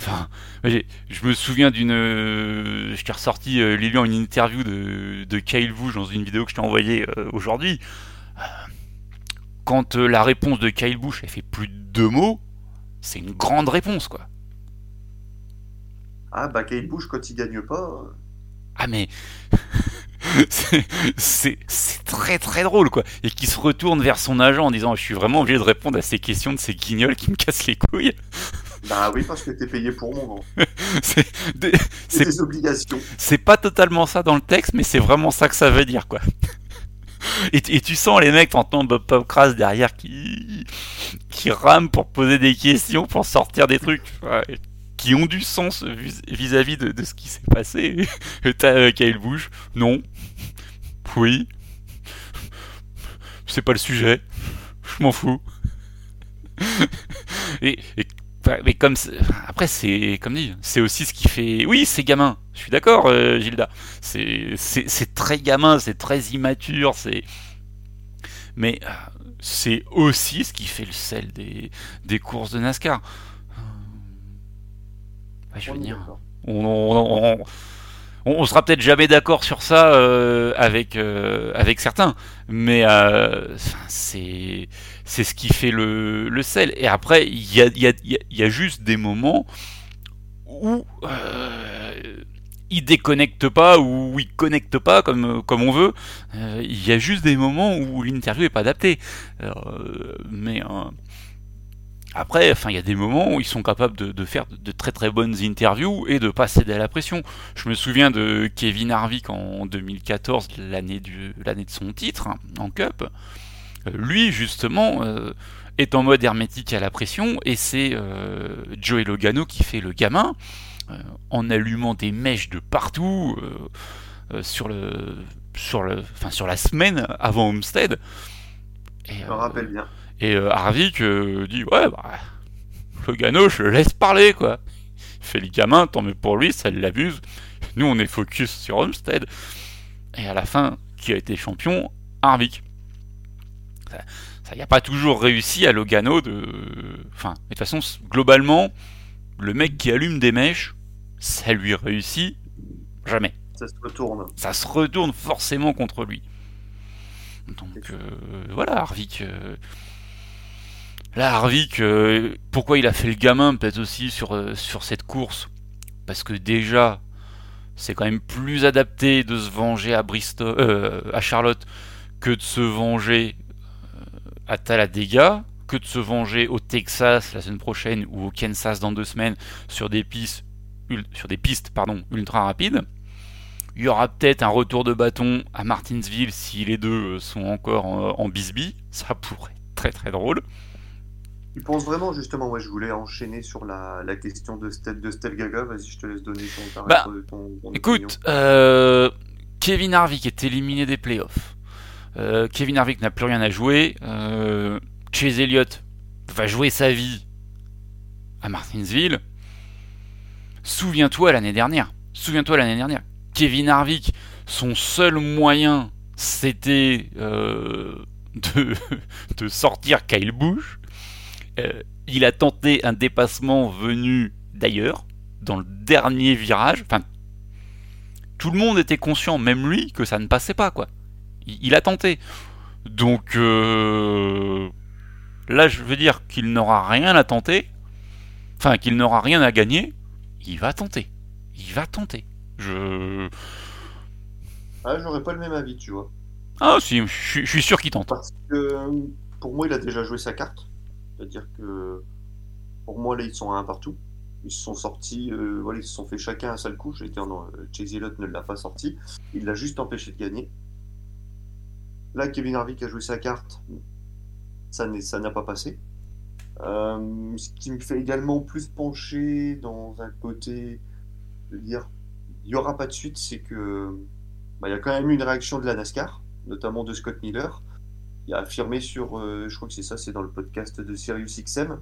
Enfin, je me souviens d'une, euh, je t'ai ressorti euh, Lilian une interview de, de Kyle Busch dans une vidéo que je t'ai envoyée euh, aujourd'hui. Euh, quand euh, la réponse de Kyle Busch elle fait plus de deux mots, c'est une grande réponse quoi. Ah bah Kyle Busch quand il gagne pas. Ah mais c'est très très drôle quoi. Et qui se retourne vers son agent en disant Je suis vraiment obligé de répondre à ces questions de ces guignols qui me cassent les couilles. Bah oui, parce que t'es payé pour mon c'est des, des obligations. C'est pas totalement ça dans le texte, mais c'est vraiment ça que ça veut dire quoi. Et, tu sens les mecs, t'entends Bob Pop Crass derrière qui, qui rame pour poser des questions, pour sortir des trucs qui ont du sens vis-à-vis de, ce qui s'est passé. T'as euh, non, oui, c'est pas le sujet, je m'en fous. et, mais comme après c'est comme dit, c'est aussi ce qui fait. Oui, c'est gamin. Je suis d'accord, euh, Gilda. C'est c'est très gamin, c'est très immature, c'est. Mais euh, c'est aussi ce qui fait le sel des, des courses de NASCAR. Je veux dire, on, on, sera peut-être jamais d'accord sur ça euh, avec, euh, avec certains, mais euh, c'est c'est ce qui fait le, le sel. Et après, il y a, y, a, y a, juste des moments où il déconnecte pas ou il connecte pas comme, comme on veut. Il y a juste des moments où l'interview est pas adaptée. mais après, enfin, il y a des moments où ils sont capables de, faire de très très bonnes interviews et de pas céder à la pression. Je me souviens de Kevin Harvick en 2014, l'année l'année de son titre en Cup. Euh, lui, justement, euh, est en mode hermétique à la pression et c'est euh, Joey Logano qui fait le gamin en allumant des mèches de partout sur le sur le, enfin, sur la semaine avant Homestead. Je me rappelle bien. Et euh, Harvick euh, dit Ouais, bah, le Gano, je le laisse parler, quoi. Il fait les gamins, tant mieux pour lui, ça l'abuse. Nous, on est focus sur Homestead. Et à la fin, qui a été champion? Harvick. Ça n'y a pas toujours réussi à Logano de. Enfin, de toute façon, globalement, le mec qui allume des mèches, ça lui réussit jamais. Ça se retourne. Ça se retourne forcément contre lui. Donc euh, voilà, Harvick. Là, Harvick, euh, pourquoi il a fait le gamin peut-être aussi sur, euh, sur cette course? Parce que déjà, c'est quand même plus adapté de se venger à Bristol, euh, à Charlotte que de se venger à Talladega, que de se venger au Texas la semaine prochaine ou au Kansas dans deux semaines sur des pistes, sur des pistes pardon, ultra rapides. Il y aura peut-être un retour de bâton à Martinsville si les deux sont encore en, en bisbee. Ça pourrait être très très drôle. Tu penses vraiment, justement, moi je voulais enchaîner sur la, la question de Steph, de Gaga, vas-y je te laisse donner ton, bah, Écoute, euh, Kevin Harvick est éliminé des playoffs. Euh, Kevin Harvick n'a plus rien à jouer. Euh, Chase Elliott va jouer sa vie à Martinsville. Souviens-toi l'année dernière. Souviens-toi l'année dernière. Kevin Harvick, son seul moyen, c'était euh, de, de sortir Kyle Busch. Euh, il a tenté un dépassement venu d'ailleurs, dans le dernier virage. Enfin, tout le monde était conscient, même lui, que ça ne passait pas, quoi. Il, a tenté. Donc, euh, là, je veux dire qu'il n'aura rien à tenter. Enfin, qu'il n'aura rien à gagner. Il va tenter. Il va tenter. Je. Ah, j'aurais pas le même avis, tu vois. Ah, si, je suis sûr qu'il tente. Parce que pour moi, il a déjà joué sa carte. C'est-à-dire que pour moi, là, ils sont à un partout. Ils se sont sortis, euh, voilà, ils se sont fait chacun un seul coup. J'ai dire non, Chase Elliott ne l'a pas sorti. Il l'a juste empêché de gagner. Là, Kevin Harvick a joué sa carte. Ça n'a pas passé. Euh, ce qui me fait également plus pencher dans un côté de dire il n'y aura pas de suite, c'est que bah, il y a quand même eu une réaction de la NASCAR, notamment de Scott Miller, il a affirmé sur, euh, je crois que c'est ça, c'est dans le podcast de Sirius XM,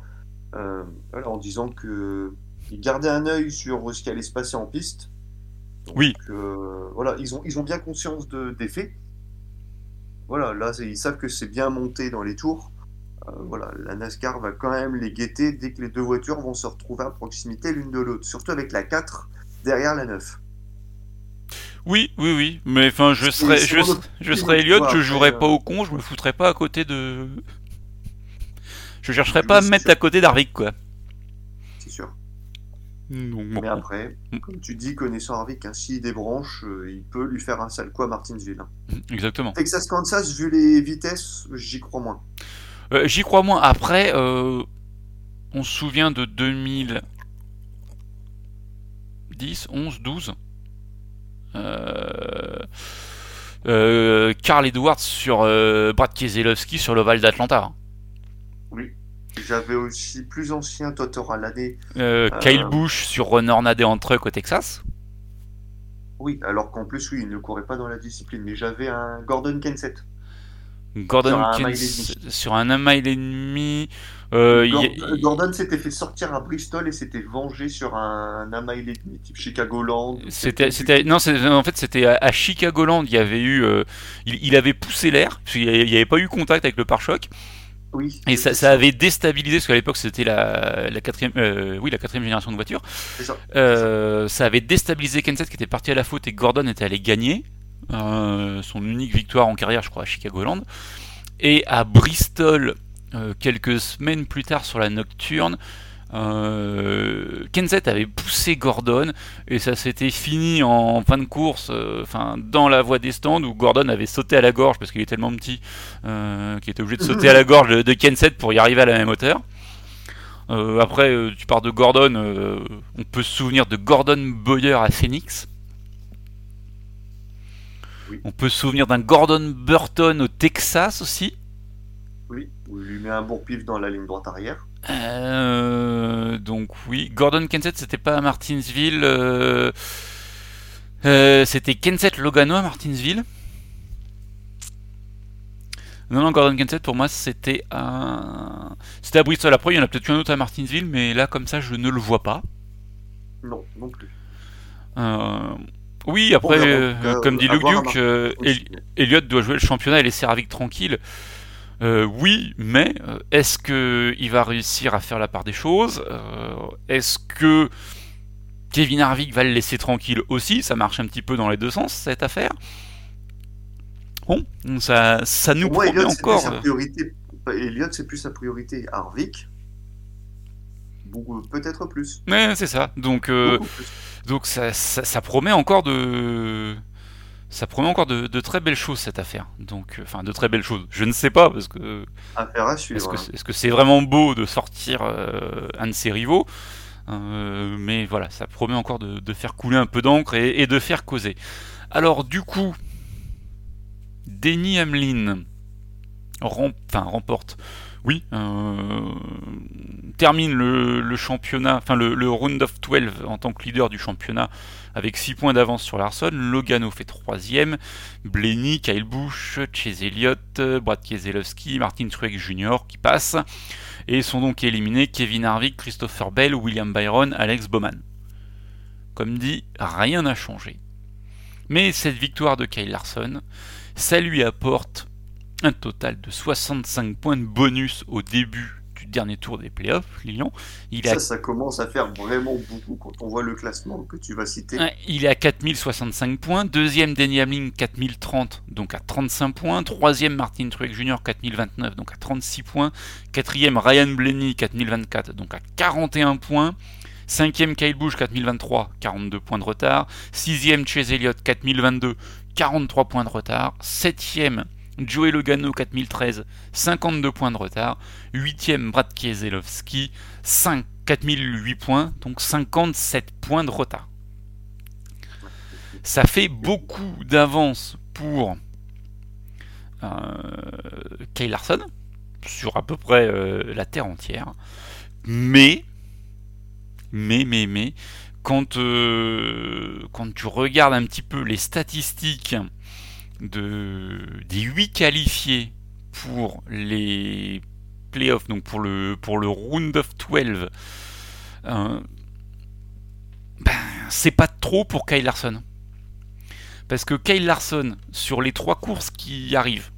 euh, en disant que il gardait un œil sur ce qui allait se passer en piste. oui. Euh, voilà, ils ont, ils ont bien conscience de, des faits. Voilà, là, ils savent que c'est bien monté dans les tours. voilà, la NASCAR va quand même les guetter dès que les deux voitures vont se retrouver à proximité l'une de l'autre, surtout avec la 4 derrière la 9. Oui, oui, oui. Mais enfin, je serais, je, je serais Elliot, je jouerais pas au con, je me foutrais pas à côté de. Je chercherais pas à me mettre à côté d'Arvik, quoi. C'est sûr. Mais après, mm. comme tu dis, connaissant Harvick, ainsi des branches, euh, il peut lui faire un sale coup à Martinsville. Hein. Exactement. Texas Kansas, vu les vitesses, j'y crois moins. Euh, j'y crois moins. Après, euh, on se souvient de 2010, 11, 12. Carl Edwards sur Brad Keselowski sur l'Oval d'Atlanta. Oui. J'avais aussi plus ancien, toi t'auras l'année. Euh, Kyle Bush sur en truck au Texas. Oui, alors qu'en plus, oui, il ne courait pas dans la discipline. Mais j'avais un Gordon Kenseth. Gordon sur un 1 mile et demi. Euh, Gordon, s'était fait sortir à Bristol et s'était vengé sur un, un mile et demi, type Chicagoland. C'était, c'était, non, en fait, c'était à, Chicagoland. Il y avait eu, euh, il, avait poussé l'air, il n'y avait pas eu contact avec le pare-choc. Oui, et ça, ça, avait déstabilisé, parce qu'à l'époque c'était la, la, quatrième, euh, oui, la quatrième génération de voitures. Ça. Euh, ça. avait déstabilisé Kenseth qui était parti à la faute et Gordon était allé gagner euh, son unique victoire en carrière, je crois, à Chicagoland. Et à Bristol, euh, quelques semaines plus tard sur la nocturne, euh, avait poussé Gordon et ça s'était fini en fin de course, euh, dans la voie des stands où Gordon avait sauté à la gorge parce qu'il est tellement petit euh, qu'il était obligé de sauter à la gorge de Kenseth pour y arriver à la même hauteur. après, tu pars de Gordon, on peut se souvenir de Gordon Boyer à Phoenix. On peut se souvenir d'un Gordon Burton au Texas aussi. Oui, où il lui met un bon pif dans la ligne droite arrière. Euh, donc oui, Gordon Kenseth, c'était pas à Martinsville. Euh, euh, c'était Kenseth Logano à Martinsville. Non, non, Gordon Kenseth, pour moi, c'était à... C'était à Bristol. Après, il y en a peut-être un autre à Martinsville, mais là, comme ça, je ne le vois pas. Non, non plus. Oui, après, comme dit Luke Duke, Elliott doit jouer le championnat et laisser Ravik tranquille. Euh, oui, mais euh, est-ce qu'il va réussir à faire la part des choses euh, Est-ce que Kevin Harvick va le laisser tranquille aussi? Ça marche un petit peu dans les deux sens, cette affaire. Bon, ça, ça nous promet encore. Elliott, c'est plus sa priorité. Harvick, peut-être plus. Mais c'est ça. Donc, donc ça promet encore de ça promet encore de, très belles choses cette affaire. Donc, euh, enfin, de très belles choses. Je ne sais pas parce que. Affaire à suivre. Est-ce que c'est vraiment beau de sortir euh, un de ses rivaux euh, Mais voilà, ça promet encore de, faire couler un peu d'encre et, de faire causer. Alors, du coup, Denny Hamlin remporte oui, euh, termine le, championnat, enfin le, round of 12 en tant que leader du championnat avec 6 points d'avance sur Larson. Logano fait 3 Blenny, Kyle Busch, Chase Elliott, Brad Keselowski, Martin Truex Jr. qui passent. Et sont donc éliminés Kevin Harvick, Christopher Bell, William Byron, Alex Bowman. Comme dit, rien n'a changé. Mais cette victoire de Kyle Larson, ça lui apporte un total de 65 points de bonus au début du dernier tour des playoffs, Lyon. Il ça, ça commence à faire vraiment beaucoup quand on voit le classement que tu vas citer. il est à 4065 points. Deuxième, Denny Hamlin, 4030, donc à 35 points. Troisième, Martin Truex Jr., 4029, donc à 36 points. Quatrième, Ryan Blaney, 4024, donc à 41 points. Cinquième, Kyle Busch, 4023, 42 points de retard. Sixième, Chase Elliott, 4022, 43 points de retard. Septième, Joey Logano 4013, 52 points de retard. 8ème Brad Keselowski, 5, 4008 points, donc 57 points de retard. Ça fait beaucoup d'avance pour euh, Kyle Larson, sur à peu près euh, la Terre entière. Mais, mais, mais, euh, quand tu regardes un petit peu les statistiques de, des 8 qualifiés pour les playoffs, donc pour le, pour le round of 12, euh, ben, c'est pas trop pour Kyle Larson. Parce que Kyle Larson, sur les trois courses qui arrivent,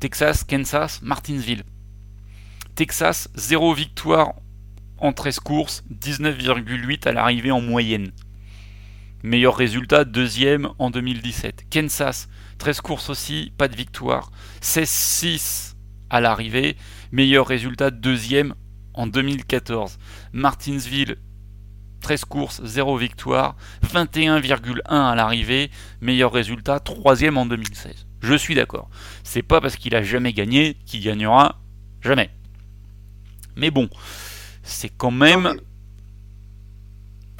Texas, Kansas, Martinsville, Texas, 0 victoire en 13 courses, 19,8 à l'arrivée en moyenne. Meilleur résultat, deuxième en 2017. Kansas, 13 courses aussi, pas de victoire. 16-6 à l'arrivée, meilleur résultat, deuxième en 2014. Martinsville, 13 courses, 0 victoire, 21,1 à l'arrivée, meilleur résultat, troisième en 2016. Je suis d'accord. C'est pas parce qu'il a jamais gagné qu'il gagnera jamais. Mais bon, c'est quand même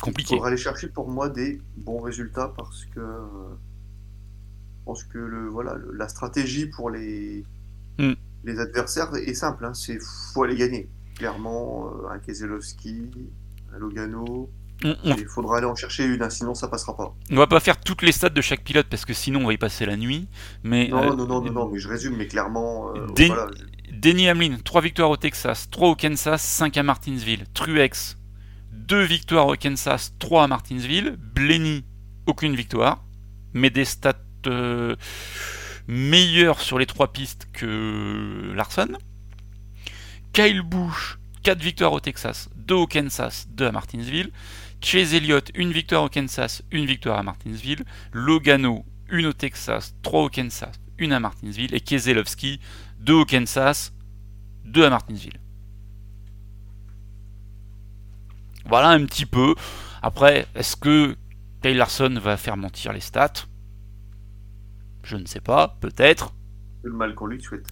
compliqué. Il faudra aller chercher pour moi des bons résultats parce que euh, je pense que le, voilà, le- la stratégie pour les, Hmm. les adversaires est simple. Hein, c'est faut aller gagner. Clairement, euh, un Keselowski, un Logano, il faudra aller en chercher une, hein, sinon ça passera pas. on va pas faire toutes les stats de chaque pilote parce que sinon on va y passer la nuit. Mais Non, euh, non, non, non, non, mais je résume, mais clairement, euh, Des- voilà, je- Denny Hamlin, 3 victoires au Texas, 3 au Kansas, 5 à Martinsville. Truex, 2 victoires au Kansas, 3 à Martinsville. Blenny, aucune victoire, mais des stats euh, meilleures sur les 3 pistes que Larson. Kyle Busch, 4 victoires au Texas, 2 au Kansas, 2 à Martinsville. Chase Elliott, 1 victoire au Kansas, 1 victoire à Martinsville. Logano, 1 au Texas, 3 au Kansas, 1 à Martinsville. Et Keselowski, 2 au Kansas, 2 à Martinsville. Voilà un petit peu. Après, est-ce que Kyle Larson va faire mentir les stats? Je ne sais pas, peut-être. c'est le mal qu'on lui souhaite.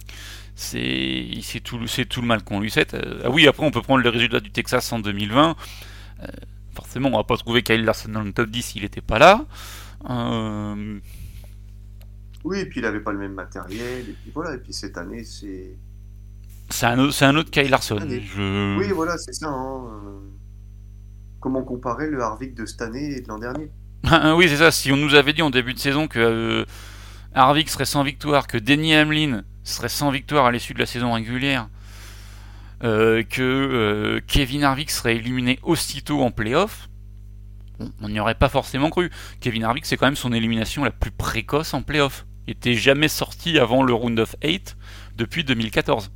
C'est c'est tout, c'est tout le mal qu'on lui souhaite. Euh, ah oui, après, on peut prendre le résultat du Texas en 2020. Euh, forcément, on va pas trouver Kyle Larson dans le top 10 s'il n'était pas là. Euh, Oui, et puis il avait pas le même matériel, et puis voilà, et puis cette année, c'est. c'est un, autre- c'est un autre Kyle Larson. Je... Oui, voilà, c'est ça. hein, Comment comparer le Harvick de cette année et de l'an dernier Ah, oui, c'est ça. Si on nous avait dit en début de saison que euh, Harvick serait sans victoire, que Denny Hamlin serait sans victoire à l'issue de la saison régulière, euh, que euh, Kevin Harvick serait éliminé aussitôt en playoff, on n'y aurait pas forcément cru. Kevin Harvick, c'est quand même son élimination la plus précoce en playoff. Il était jamais sorti avant le round of 8 depuis 2014.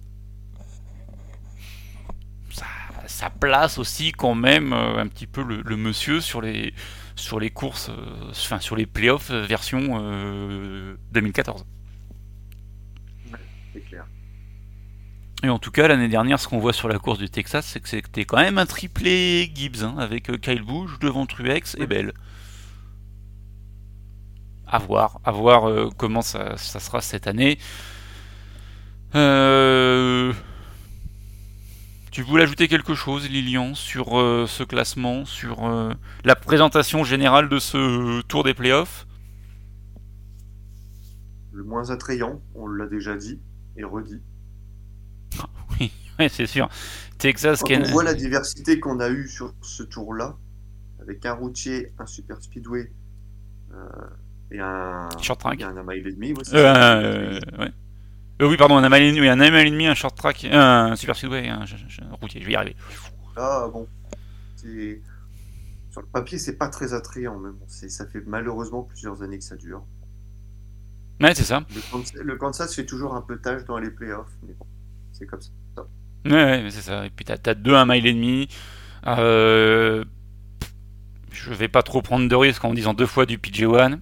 Ça, place aussi quand même euh, un petit peu le, le monsieur sur les, sur les courses, euh, enfin sur les playoffs euh, version euh, 2014. C'est clair. Et en tout cas, l'année dernière, ce qu'on voit sur la course du Texas, c'est que c'était quand même un triplé Gibbs, hein, avec Kyle Busch devant Truex et Bell. À voir, à voir euh, comment ça, ça sera cette année. Euh, Tu voulais ajouter quelque chose, Lilian, sur euh, ce classement, sur euh, la présentation générale de ce tour des playoffs? Le moins attrayant, on l'a déjà dit et redit. Oui, c'est sûr. Texas, Quand on voit la diversité qu'on a eue sur ce tour-là, avec un routier, un super speedway euh, et un, Short track. et un mile et demi. ouais, Euh, euh. Euh, oui, pardon, un mile et demi, un un short track, un super speedway, un, routier, je vais y arriver. Là, bon, sur le papier, c'est pas très attrayant, mais bon, ça fait malheureusement plusieurs années que ça dure. Ouais, c'est ça. Le Kansas, le Kansas fait toujours un peu tâche dans les playoffs, mais bon, c'est comme ça. Ouais, ouais, mais c'est ça. Et puis t'as, t'as deux, un mile et demi. Euh, je vais pas trop prendre de risques en disant deux fois du PJ1.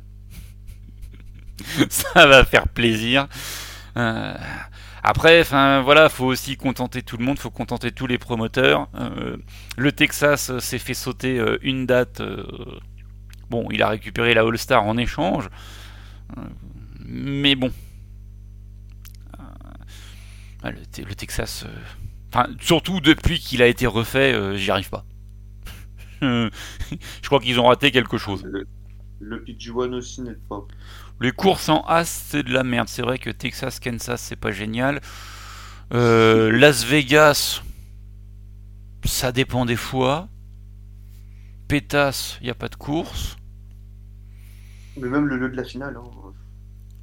ça va faire plaisir. Euh, après, enfin voilà, faut aussi contenter tout le monde, faut contenter tous les promoteurs. Euh, le Texas euh, s'est fait sauter une date. bon, il a récupéré la All-Star en échange. Mais bon. Le, Te- le Texas. Enfin, surtout depuis qu'il a été refait, j'y arrive pas. Je crois qu'ils ont raté quelque chose. Le, le PG1 aussi n'est pas. Les courses en As, c'est de la merde. C'est vrai que Texas, Kansas, c'est pas génial. Euh, Las Vegas, ça dépend des fois. Pétas, il n'y a pas de course. Mais même le lieu de la finale. hein.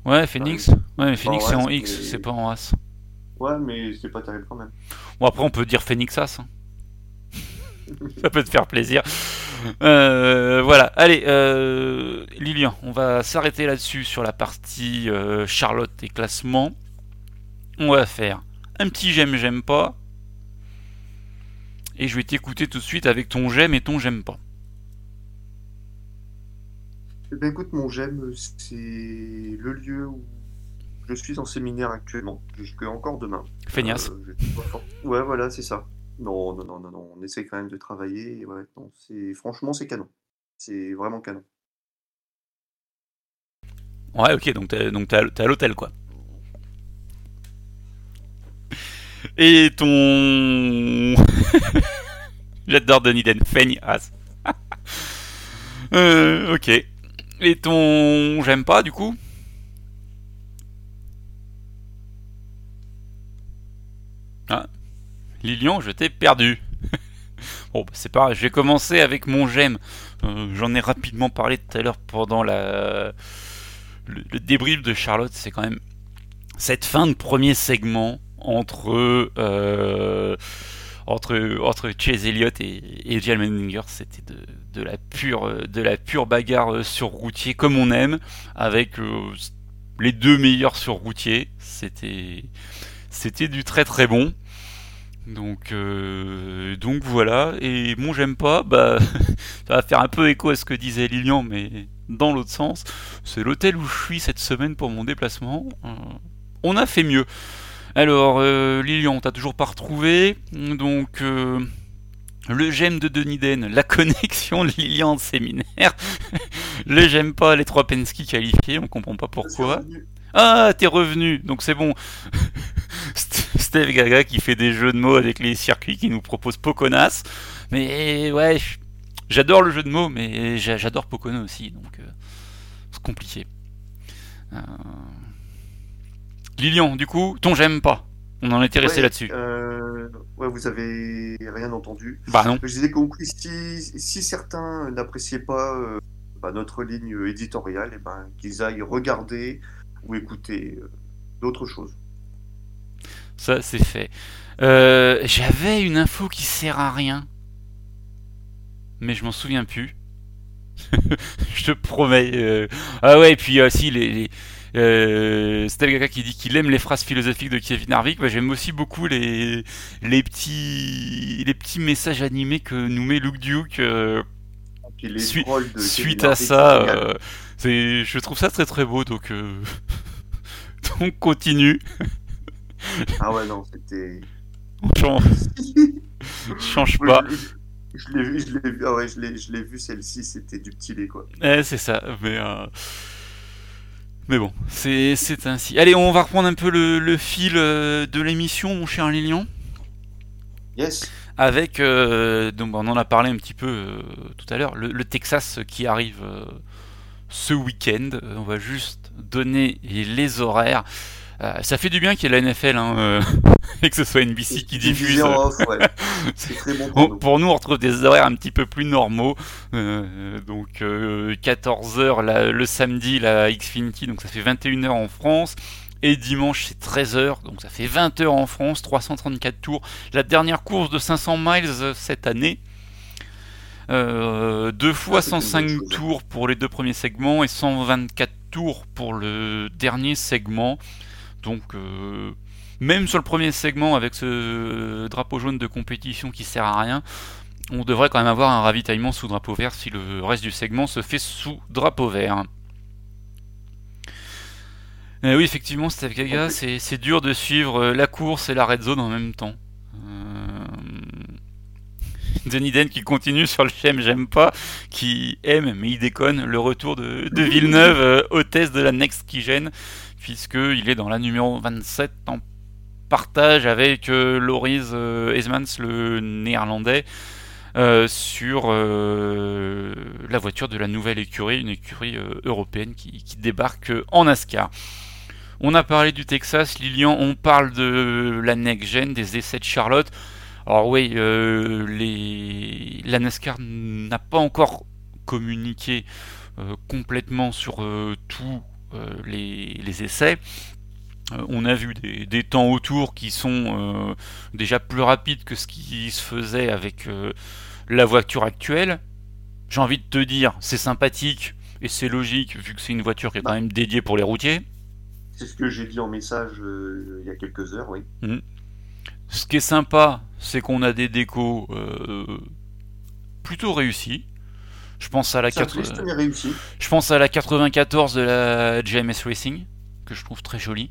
Ouais, Phoenix. Ouais, mais Phoenix, en c'est en X, mais- c'est pas en As. Ouais, mais c'est pas terrible quand même. Bon, après, on peut dire Phoenix As. hein. Ça peut te faire plaisir. Euh, voilà, allez, euh, Lilian, on va s'arrêter là-dessus sur la partie euh, Charlotte et classement. On va faire un petit j'aime, j'aime pas. Et je vais t'écouter tout de suite avec ton j'aime et ton j'aime pas. Eh bien, écoute, mon j'aime, c'est le lieu où je suis en séminaire actuellement, jusque encore demain. Feignasse. Je. Ouais, voilà, c'est ça. Non, non, non, non, on essaie quand même de travailler. Ouais, non, franchement c'est canon. C'est vraiment canon. Ouais, ok, donc t'es à l'hôtel quoi. Et ton. J'adore Donnie Den, feignasse. euh, ok. Et ton. J'aime pas du coup? Ah. Lilian, je t'ai perdu. bon, bah, c'est je vais commencer avec mon j'aime. Euh, J'en ai rapidement parlé tout à l'heure pendant la... le, débrief de Charlotte. C'est quand même cette fin de premier segment entre euh, entre entre Chase Elliott et, et Jalen c'était de, de la pure de la pure bagarre sur routier comme on aime, avec euh, les deux meilleurs sur routier. C'était c'était du très très bon. Donc euh, donc voilà. Et bon j'aime pas, bah ça va faire un peu écho à ce que disait Lilian, mais dans l'autre sens. C'est l'hôtel où je suis cette semaine pour mon déplacement. Euh, on a fait mieux. Alors, euh, Lilian, t'as toujours pas retrouvé. Donc, le j'aime de Denis Den, la connexion de Lilian de séminaire. le j'aime pas les trois Penske qualifiés, on comprend pas pourquoi. Ah, t'es revenu, donc c'est bon. Steve Gaga qui fait des jeux de mots avec les circuits qui nous propose Poconas. Mais ouais, j'adore le jeu de mots, mais j'adore Pocono aussi, donc euh, c'est compliqué. Euh... Lilian, du coup, ton j'aime pas. On en était resté Ouais, là-dessus. euh, ouais, vous avez rien entendu. Bah non. Je disais oui, si, si certains n'appréciaient pas euh, bah, notre ligne éditoriale, et ben, qu'ils aillent regarder ou écouter euh, d'autres choses. Ça, c'est fait. Euh, J'avais une info qui sert à rien. Mais je m'en souviens plus. je te promets. euh. Ah ouais, et puis euh, si, les... les... Euh, Steve Gaga qui dit qu'il aime les phrases philosophiques de Kevin Harvick, bah, j'aime aussi beaucoup les les petits les petits messages animés que nous met Luke Duke euh, Sui- suite à Harvick, ça. je trouve ça très très beau donc donc continue. Ah ouais, non, c'était. On change, change pas. Je, l'ai vu, je l'ai vu, ah ouais, je l'ai, je l'ai vu celle-ci, c'était du petit lait quoi. Eh, c'est ça, mais euh, mais bon, c'est c'est ainsi. Allez, on va reprendre un peu le, le fil euh, de l'émission, mon cher Lilian. Yes, Avec, euh, donc on en a parlé un petit peu euh, tout à l'heure, le, le Texas qui arrive ce week-end. On va juste donner les horaires. Euh, ça fait du bien qu'il y ait la NFL hein, euh, et que ce soit NBC qui diffuse. en off, ouais. C'est très bon pour nous. pour nous, on retrouve des horaires un petit peu plus normaux. Euh, donc 14h le samedi, la Xfinity, donc ça fait 21h en France. Et dimanche, c'est 13h, donc ça fait 20h en France, 334 tours. La dernière course de 500 miles euh, cette année. Euh, deux fois Ah, c'est une bonne 105 chose. tours pour les deux premiers segments et 124 tours pour le dernier segment. Donc, euh, même sur le premier segment, avec ce drapeau jaune de compétition qui sert à rien, on devrait quand même avoir un ravitaillement sous drapeau vert si le reste du segment se fait sous drapeau vert. Euh, oui, effectivement, Steve Gaga, c'est dur de suivre euh, la course et la red zone en même temps. Euh... Qui continue sur le j'aime, j'aime pas, qui aime, mais il déconne, le retour de, de Villeneuve, euh, hôtesse de la Next qui gêne, puisqu'il est dans la numéro 27 en partage avec euh, Loris euh, Esmans, le néerlandais, euh, sur euh, la voiture de la nouvelle écurie, une écurie européenne qui, débarque en NASCAR. On a parlé du Texas, Lilian, on parle de la next gen, des essais de Charlotte. Alors oui, la NASCAR n'a pas encore communiqué complètement sur euh, les, les essais. Euh, on a vu des, des temps autour qui sont euh, déjà plus rapides que ce qui se faisait avec euh, la voiture actuelle. J'ai envie de te dire, c'est sympathique et c'est logique vu que c'est une voiture qui est quand même dédiée pour les routiers. C'est ce que j'ai dit en message euh, il y a quelques heures, oui. Ce qui est sympa, c'est qu'on a des décos euh, plutôt réussis. Je pense à la Ça 4... plaît, c'est bien réussi. Je pense à la 94 de la GMS Racing, que je trouve très jolie.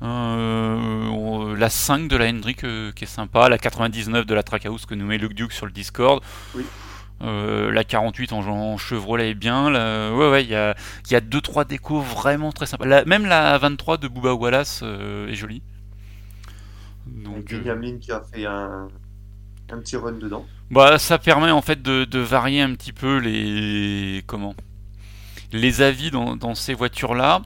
Euh, la 5 de la Hendrick euh, qui est sympa, la 99 de la Trackhouse que nous met Luke Duke sur le Discord. Oui. Euh, la 48 en, en Chevrolet est bien. La... Ouais, ouais, il y a 2-3 décos vraiment très sympas. même la 23 de Booba Wallace est jolie. Donc, qui a fait un, un, petit run dedans. Bah, ça permet en fait de, de varier un petit peu les. Les avis dans, ces voitures-là.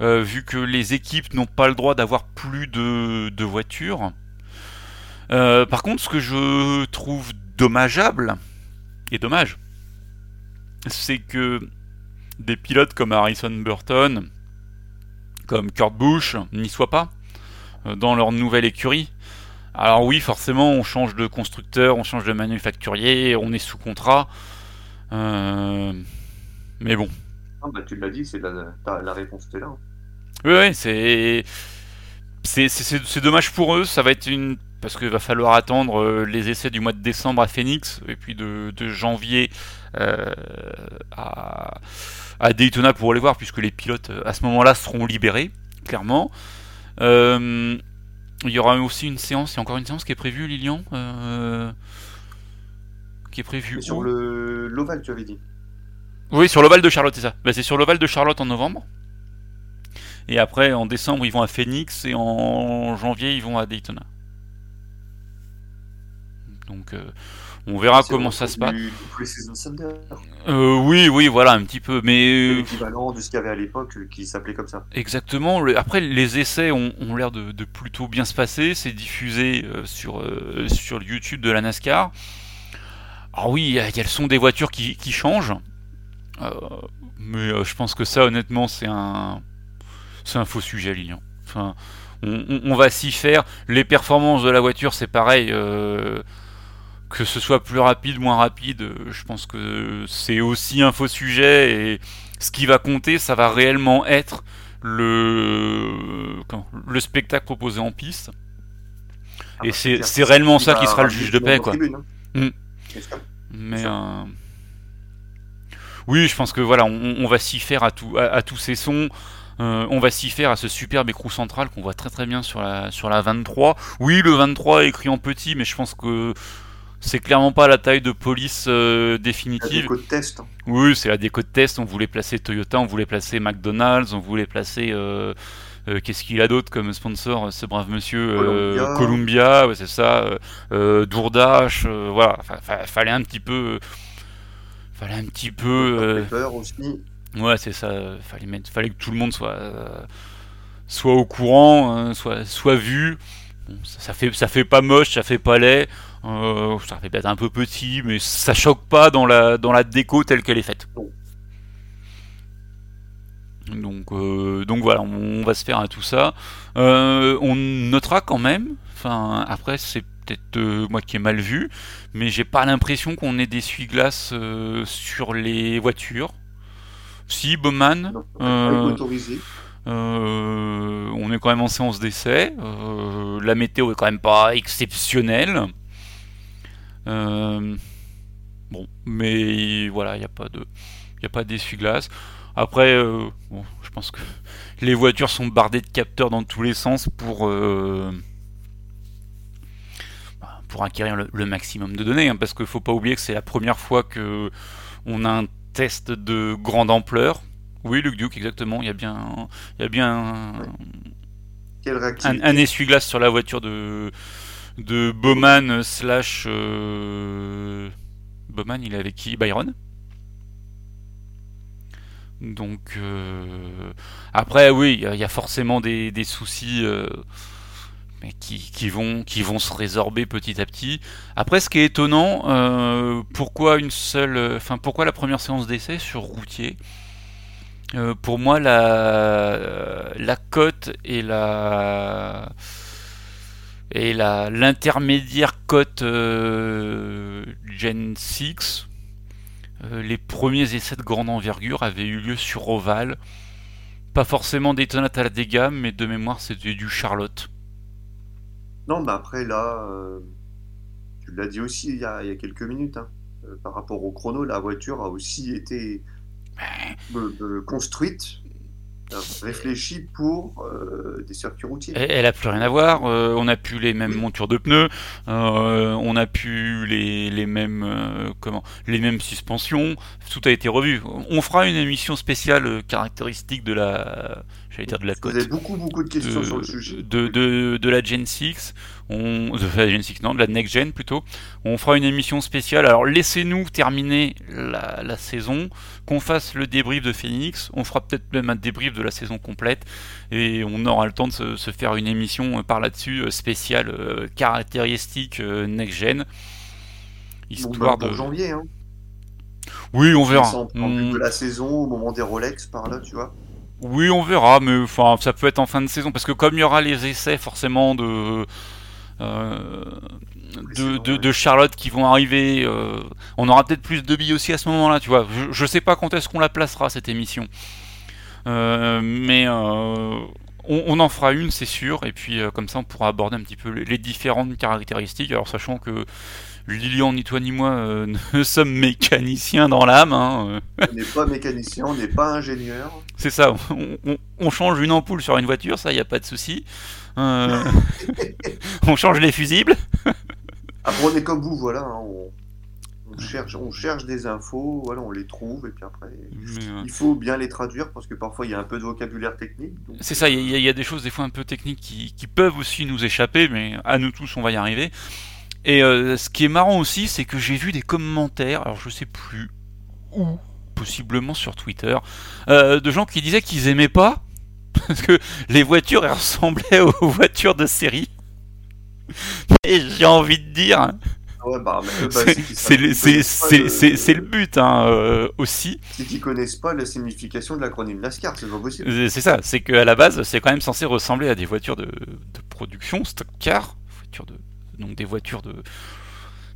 Euh, vu que les équipes n'ont pas le droit d'avoir plus de, voitures. Euh, par contre, ce que je trouve dommageable, et dommage, c'est que des pilotes comme Harrison Burton, comme Kurt Busch, n'y soient pas euh, dans leur nouvelle écurie. Alors oui, forcément, on change de constructeur, on change de manufacturier, on est sous contrat. mais bon. Ah bah, tu l'as dit, c'est la, la, réponse était là. Hein. Oui, c'est c'est dommage pour eux. Ça va être une parce qu'il va falloir attendre euh, les essais du mois de décembre à Phoenix et puis de, janvier euh, à, à, Daytona pour les voir puisque les pilotes euh, à ce moment-là seront libérés clairement. Il y aura aussi une séance, il y a encore une séance qui est prévue, Lilian, qui est prévue. Sur le l'oval, tu avais dit. Oui, sur l'oval de Charlotte, c'est ça. Bah, c'est sur l'oval de Charlotte en novembre. Et après, en décembre, ils vont à Phoenix et en janvier, ils vont à Daytona. Donc, euh, on verra comment ça se passe. Euh, oui, oui, voilà, un petit peu. Mais euh, l'équivalent de ce qu'il y avait à l'époque qui s'appelait comme ça. Exactement. Après, les essais ont, l'air de, plutôt bien se passer. C'est diffusé sur sur YouTube de la NASCAR. Alors oui, il y, a le son des voitures qui, qui changent. mais je pense que ça, honnêtement, c'est un c'est un faux sujet, Lilian. Enfin, on, va s'y faire. Les performances de la voiture, c'est pareil. Euh, que ce soit plus rapide, moins rapide, euh, je pense que c'est aussi un faux sujet. Et ce qui va compter, ça va réellement être le, le spectacle proposé en piste. Ah et bah, c'est réellement ça qui sera le juge de paix, quoi. Hein. Hmm. Mais euh, oui, je pense que voilà, on, va s'y faire à, tout, à tous ces sons. Euh, on va s'y faire à ce superbe écrou central qu'on voit très très bien sur la, sur la 23. Oui, le 23 est écrit en petit, mais je pense que c'est clairement pas la taille de police euh, définitive. La déco de test. Oui, c'est la déco de test. On voulait placer Toyota, on voulait placer McDonald's, on voulait placer. Euh, qu'est-ce qu'il a d'autre comme sponsor, ce brave monsieur Columbia, Columbia c'est ça. Dourdache, voilà. fallait un petit peu. Fallait un petit peu. aussi. Ouais, c'est ça. Fallait, mettre, fallait que tout le monde soit, euh, soit au courant, hein, soit, soit vu. ça, fait, ça fait pas moche, ça fait pas laid. Euh, ça fait peut-être un peu petit, mais ça choque pas dans la, dans la déco telle qu'elle est faite. Donc, euh, donc voilà, on, va se faire à tout ça. on notera quand même, enfin après c'est peut-être moi qui ai mal vu, mais j'ai pas l'impression qu'on ait des suie-glaces sur les voitures. Si, Bowman. Euh, euh, on est quand même en séance d'essai. Euh, la météo est quand même pas exceptionnelle. Bon, mais voilà, il n'y a pas de, il a pas d'essuie-glace. Après, je pense que les voitures sont bardées de capteurs dans tous les sens pour bah, pour acquérir le, maximum de données, hein, parce qu'il faut pas oublier que c'est la première fois que on a un test de grande ampleur. Oui, Luke Duke, exactement. Il y a bien, il y a bien un, essuie-glace sur la voiture de de Bowman slash euh, Bowman. Il est avec qui? Byron? Donc euh, après, oui, il y, a forcément des, soucis. Euh, mais qui, vont, se résorber petit à petit. Après, ce qui est étonnant, pourquoi une seule, enfin pourquoi la première séance d'essai sur routier? Pour moi, la, la cote et la et la l'intermédiaire cote euh, Gen 6, les premiers essais de grande envergure avaient eu lieu sur Oval. Pas forcément des tonnettes à la dégâts, mais de mémoire c'était du Charlotte. Non, mais après, là, euh, tu l'as dit aussi il y a, quelques minutes, hein. euh, par rapport au chrono, la voiture a aussi été euh, construite réfléchi pour euh, des circuits routiers. Elle, a plus rien à voir. Euh, on a plus les mêmes montures de pneus. Euh, on a plus les, les mêmes comment les mêmes suspensions. Tout a été revu. On fera une émission spéciale caractéristique de la j'allais dire de la côte. Vous avez beaucoup beaucoup de questions sur le sujet. De, de, de la Gen 6 on, de la Gen 6, non, de la Next Gen plutôt. On fera une émission spéciale. Alors laissez-nous terminer la, saison, qu'on fasse le débrief de Phoenix. On fera peut-être même un débrief de la saison complète et on aura le temps de se, faire une émission par là-dessus euh, spéciale euh, caractéristique euh, Next Gen. Histoire bah, de janvier. Hein. Oui, on verra. de la saison, au moment des Rolex, par là, tu vois. Oui, on verra, mais enfin, ça peut être en fin de saison, parce que comme il y aura les essais forcément de euh, de, Charlotte qui vont arriver. Euh, on aura peut-être plus de billes aussi à ce moment-là, tu vois. Je, sais pas quand est-ce qu'on la placera cette émission, euh, mais on, en fera une, c'est sûr. Et puis comme ça, on pourra aborder un petit peu les, différentes caractéristiques. Alors sachant que Lilian, ni toi ni moi ne sommes mécaniciens dans l'âme. Hein, on n'est pas mécanicien, on n'est pas ingénieur. C'est ça, on, on, change une ampoule sur une voiture, ça, il n'y a pas de souci. Euh, on change les fusibles. Après, on est comme vous, voilà. Hein, on, cherche, on cherche des infos, voilà, on les trouve, et puis après, il faut bien les traduire parce que parfois il y a un peu de vocabulaire technique. C'est ça, il y, a des choses des fois un peu techniques qui, peuvent aussi nous échapper, mais à nous tous, on va y arriver. Et euh, ce qui est marrant aussi, c'est que j'ai vu des commentaires, alors je sais plus où, possiblement sur Twitter, euh, de gens qui disaient qu'ils aimaient pas parce que les voitures elles ressemblaient aux voitures de série. Et j'ai envie de dire. c'est le but hein, euh, aussi. C'est qu'ils connaissent pas la signification de l'acronyme NASCAR, c'est pas possible. Euh, c'est ça, c'est qu'à la base, c'est quand même censé ressembler à des voitures de, production, stock car, voitures de, donc des voitures de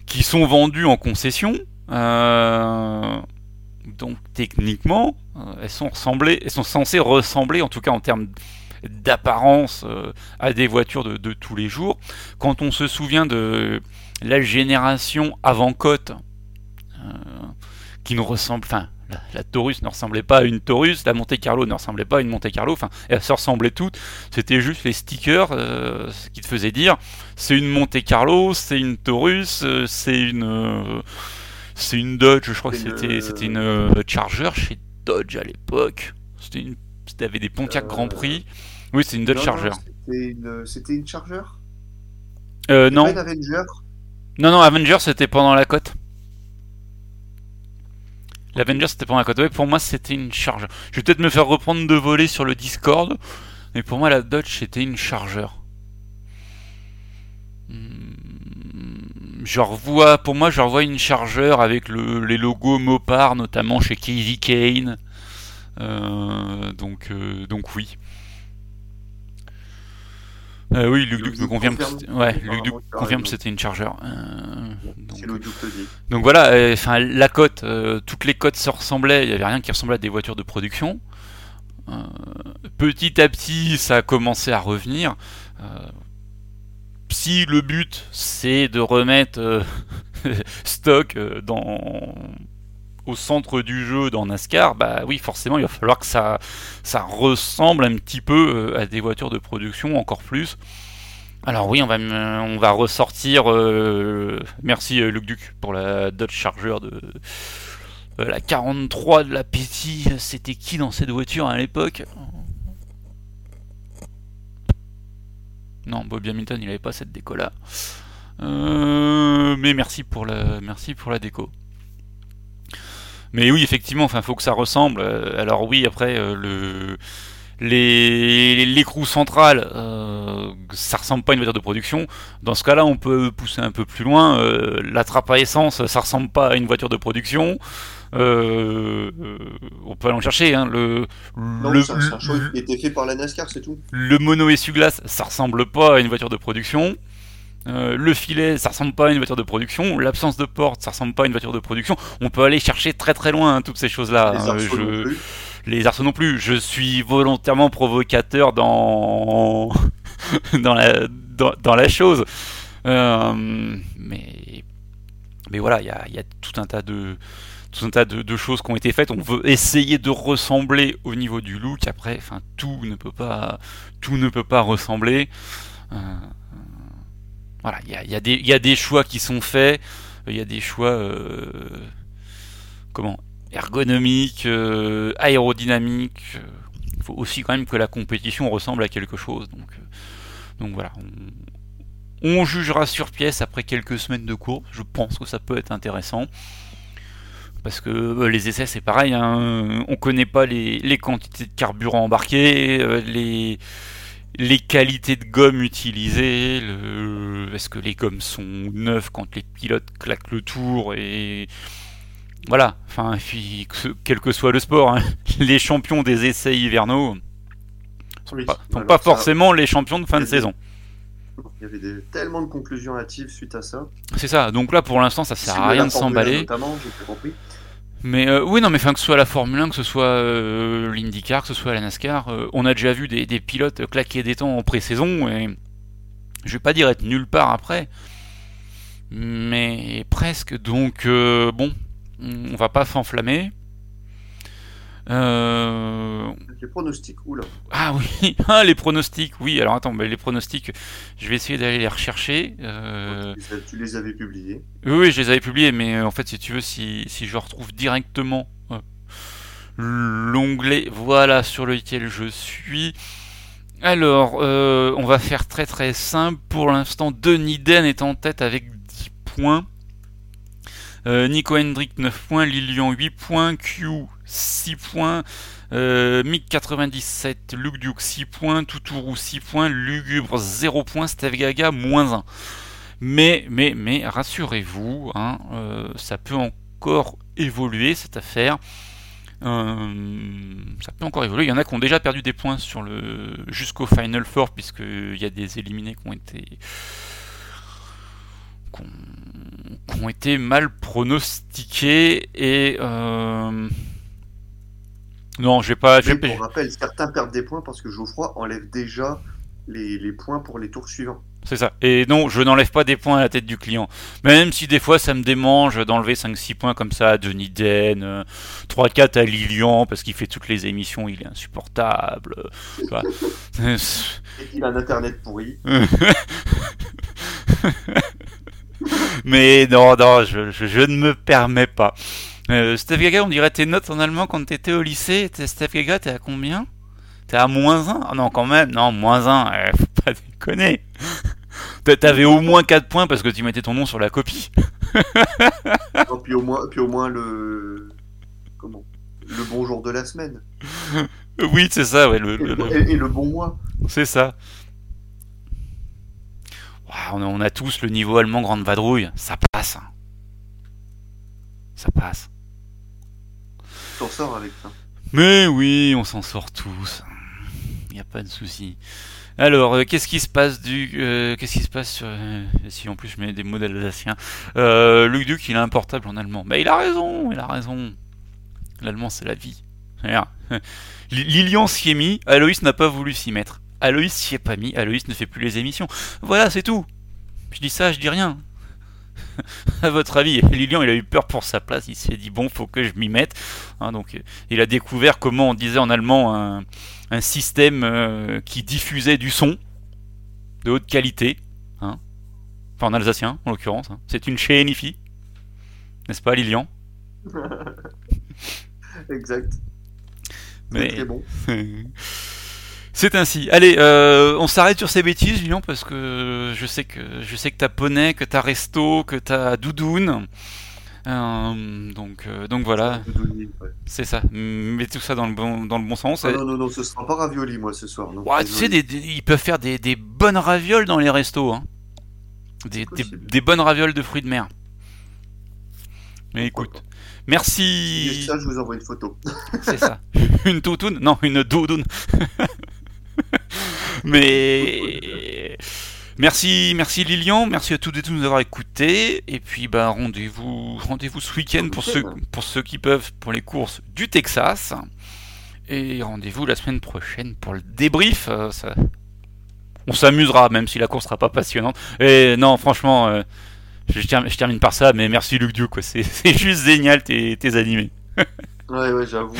qui sont vendues en concession. Euh, donc techniquement, euh, elles sont ressemblées, elles sont censées ressembler, en tout cas en termes d'apparence, euh, à des voitures de, tous les jours. Quand on se souvient de la génération avant Côte, euh, qui nous ressemble, la, Taurus ne ressemblait pas à une Taurus, la Monte Carlo ne ressemblait pas à une Monte Carlo, enfin, elles se ressemblaient toutes. C'était juste les stickers qui te faisaient dire c'est une Monte Carlo, c'est une Taurus, c'est une c'est une Dodge, je crois que c'était c'était une euh, Charger chez Dodge à l'époque. C'était une avait des Pontiac Grand Prix. Oui, c'est une Dodge Charger. C'était une, Charger? Euh, non. Non, non, Avenger c'était pendant la côte. L'Avenger c'était pendant la côte. pour moi c'était une Charger. Je vais peut-être me faire reprendre de voler sur le Discord. Mais pour moi la Dodge c'était une Charger. je revois, pour moi, je revois une chargeur avec les logos Mopar, notamment chez Casey Kane. Euh, donc, euh, donc oui. Euh, oui, Luc Duc me confirme, que ouais, confirme que c'était une chargeur. donc, donc voilà, enfin la cote, toutes les cotes se ressemblaient, il n'y avait rien qui ressemblait à des voitures de production. petit à petit, ça a commencé à revenir si le but c'est de remettre euh, stock euh, dans au centre du jeu dans NASCAR, bah oui, forcément, il va falloir que ça, ressemble un petit peu euh, à des voitures de production, encore plus. Alors oui, on va, on va ressortir. merci Luc Duc pour la Dodge Charger de la 43 de la Petit. C'était qui dans cette voiture à l'époque? Non, Bobby Hamilton, il n'avait pas cette déco-là. Euh, mais merci pour la, merci pour la déco. Mais oui, effectivement, enfin, faut que ça ressemble. Euh, alors oui, après euh, le les l'écrou central, ça ressemble pas à une voiture de production. Dans ce cas-là, on peut pousser un peu plus loin. la trappe à essence, ça ressemble pas à une voiture de production. Euh, on peut aller en chercher. Hein, le, le, qui était fait par la NASCAR, c'est tout. Le mono essuie-glace, ça ressemble pas à une voiture de production. Euh, le filet, ça ressemble pas à une voiture de production. L'absence de porte, ça ressemble pas à une voiture de production. On peut aller chercher très très loin hein, toutes ces choses-là. Les arceaux je... non plus. Les arceaux non plus. Je suis volontairement provocateur dans dans la dans, la chose. Euh, mais mais voilà, il y a, y a tout un tas de tout un tas de, choses qui ont été faites. On veut essayer de ressembler au niveau du look. Après, enfin, tout ne peut pas, tout ne peut pas ressembler. Euh, voilà, il y a, des choix qui sont faits. Il y a des choix, euh, comment, ergonomiques, euh, aérodynamiques. Il faut aussi quand même que la compétition ressemble à quelque chose. Donc, voilà. On, jugera sur pièce après quelques semaines de cours. Je pense que ça peut être intéressant parce que euh, les essais c'est pareil, hein, on connaît pas les, quantités de carburant embarquées, euh, les, les qualités de gomme utilisées, est-ce que les gommes sont neuves quand les pilotes claquent le tour et voilà, enfin quel que soit le sport, hein, les champions des essais hivernaux sont pas, sont pas forcément les champions de fin de saison. Il y avait tellement de conclusions hâtives suite à ça. C'est ça. Donc là, pour l'instant, ça sert à rien de s'emballer. Mais euh, oui, non, mais enfin, que ce soit la Formule 1, que ce soit euh, l'IndyCar, que ce soit la NASCAR, euh, on a déjà vu des, pilotes claquer des temps en pré-saison et je vais pas dire être nulle part après, mais presque. Donc bon, on va pas s'enflammer. Euh... Les pronostics, oula. Ah oui, ah, les pronostics, oui. Alors attends, les pronostics, je vais essayer d'aller les rechercher. Euh... Tu les avais publiés Oui, je les avais publiés, mais euh, en fait, si tu veux, si, si je retrouve directement euh, l'onglet, voilà, sur lequel je suis. Alors, on va faire très très simple. Pour l'instant, Denis Den est en tête avec 10 points. Nico Hendrick 9 points, Lilian 8 points, Q 6 points. Euh, Mick 97, Luke Duke 6 points, Toutourou 6 points, Lugubre 0 points, Steve Gaga moins 1. Mais, mais, mais, rassurez-vous, hein, euh, ça peut encore évoluer cette affaire. Euh, ça peut encore évoluer. Il y en a qui ont déjà perdu des points sur le jusqu'au Final Four puisqu'il y a des éliminés qui ont été qui ont, été mal pronostiqués et euh, non, j'ai pas. Mais pour rappel, certains perdent des points parce que Geoffroy enlève déjà les, points pour les tours suivants. C'est ça. Et non, je n'enlève pas des points à la tête du client. Même si des fois ça me démange d'enlever 5-6 points comme ça à Denis Den, 3-4 à Lilian parce qu'il fait toutes les émissions, il est insupportable. Et il a un internet pourri. Mais non, non, je, je ne me permets pas. Euh, Steph Gaga, on dirait tes notes en allemand quand t'étais au lycée. Steph Gaga, t'es à combien? T'es à moins 1 ah Non, quand même, non, moins 1. Eh, faut pas déconner. T'avais au moins 4 points parce que tu mettais ton nom sur la copie. puis, au moins, puis au moins le. Comment? Le bon jour de la semaine. Oui, c'est ça, ouais. Le, et, le, bon mois. C'est ça. on, a, tous le niveau allemand grande vadrouille. Ça passe. Hein. Ça passe avec ça. Mais oui, on s'en sort tous. Il n'y a pas de souci. Alors, euh, qu'est-ce qui se passe du, euh, qu'est-ce qui se passe sur, euh, si en plus je mets des mots d'alsacien, Luc Duc, il a un portable en allemand. Mais il a raison, il a raison. L'allemand, c'est la vie. Lilian s'y est mis, Aloïs n'a pas voulu s'y mettre. Aloïs s'y est pas mis, Aloïs ne fait plus les émissions. Voilà, c'est tout. Je dis ça, je dis rien. à votre avis, Lilian, il a eu peur pour sa place. Il s'est dit bon, faut que je m'y mette. Hein, donc, il a découvert comment on disait en allemand un, système euh, qui diffusait du son de haute qualité. Hein. Enfin, en alsacien, en l'occurrence. Hein. C'est une chez Enifi, n'est-ce pas, Lilian? Exact. Mais très bon. C'est ainsi. Allez, euh, on s'arrête sur ces bêtises, Lilian, parce que je sais que je sais que t'as poney, que t'as resto, que t'as doudoune. Euh, donc, euh, donc voilà. C'est ça. Mets tout ça dans le bon, dans le bon sens. Ah non, non, non, ce sera pas ravioli, moi, ce soir. Non, tu sais, ils peuvent faire des, des, bonnes ravioles dans les restos. Hein. Des, des, bonnes ravioles de fruits de mer. Mais écoute, merci. ça, je vous envoie une photo. C'est ça. Une toutoune Non, une doudoune. Mais merci, merci Lilian, merci à toutes et tous de nous avoir écoutés. Et puis bah rendez-vous, rendez-vous ce week-end pour ceux, pour ceux qui peuvent pour les courses du Texas. Et rendez-vous la semaine prochaine pour le débrief. Euh, on s'amusera, même si la course sera pas passionnante. Et non, franchement, euh, je, termine, par ça, mais merci Luc Dieu. C'est juste génial tes, tes animés. ouais, ouais, j'avoue.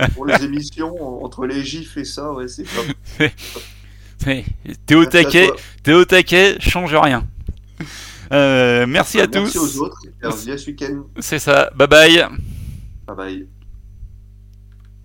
euh, pour les émissions, entre les gifs et ça, ouais, c'est top. T'es au Merci taquet, t'es au taquet, change rien. Euh, merci à Merci tous. aux autres. Et à ce week-end. C'est ça. Bye bye. Bye bye.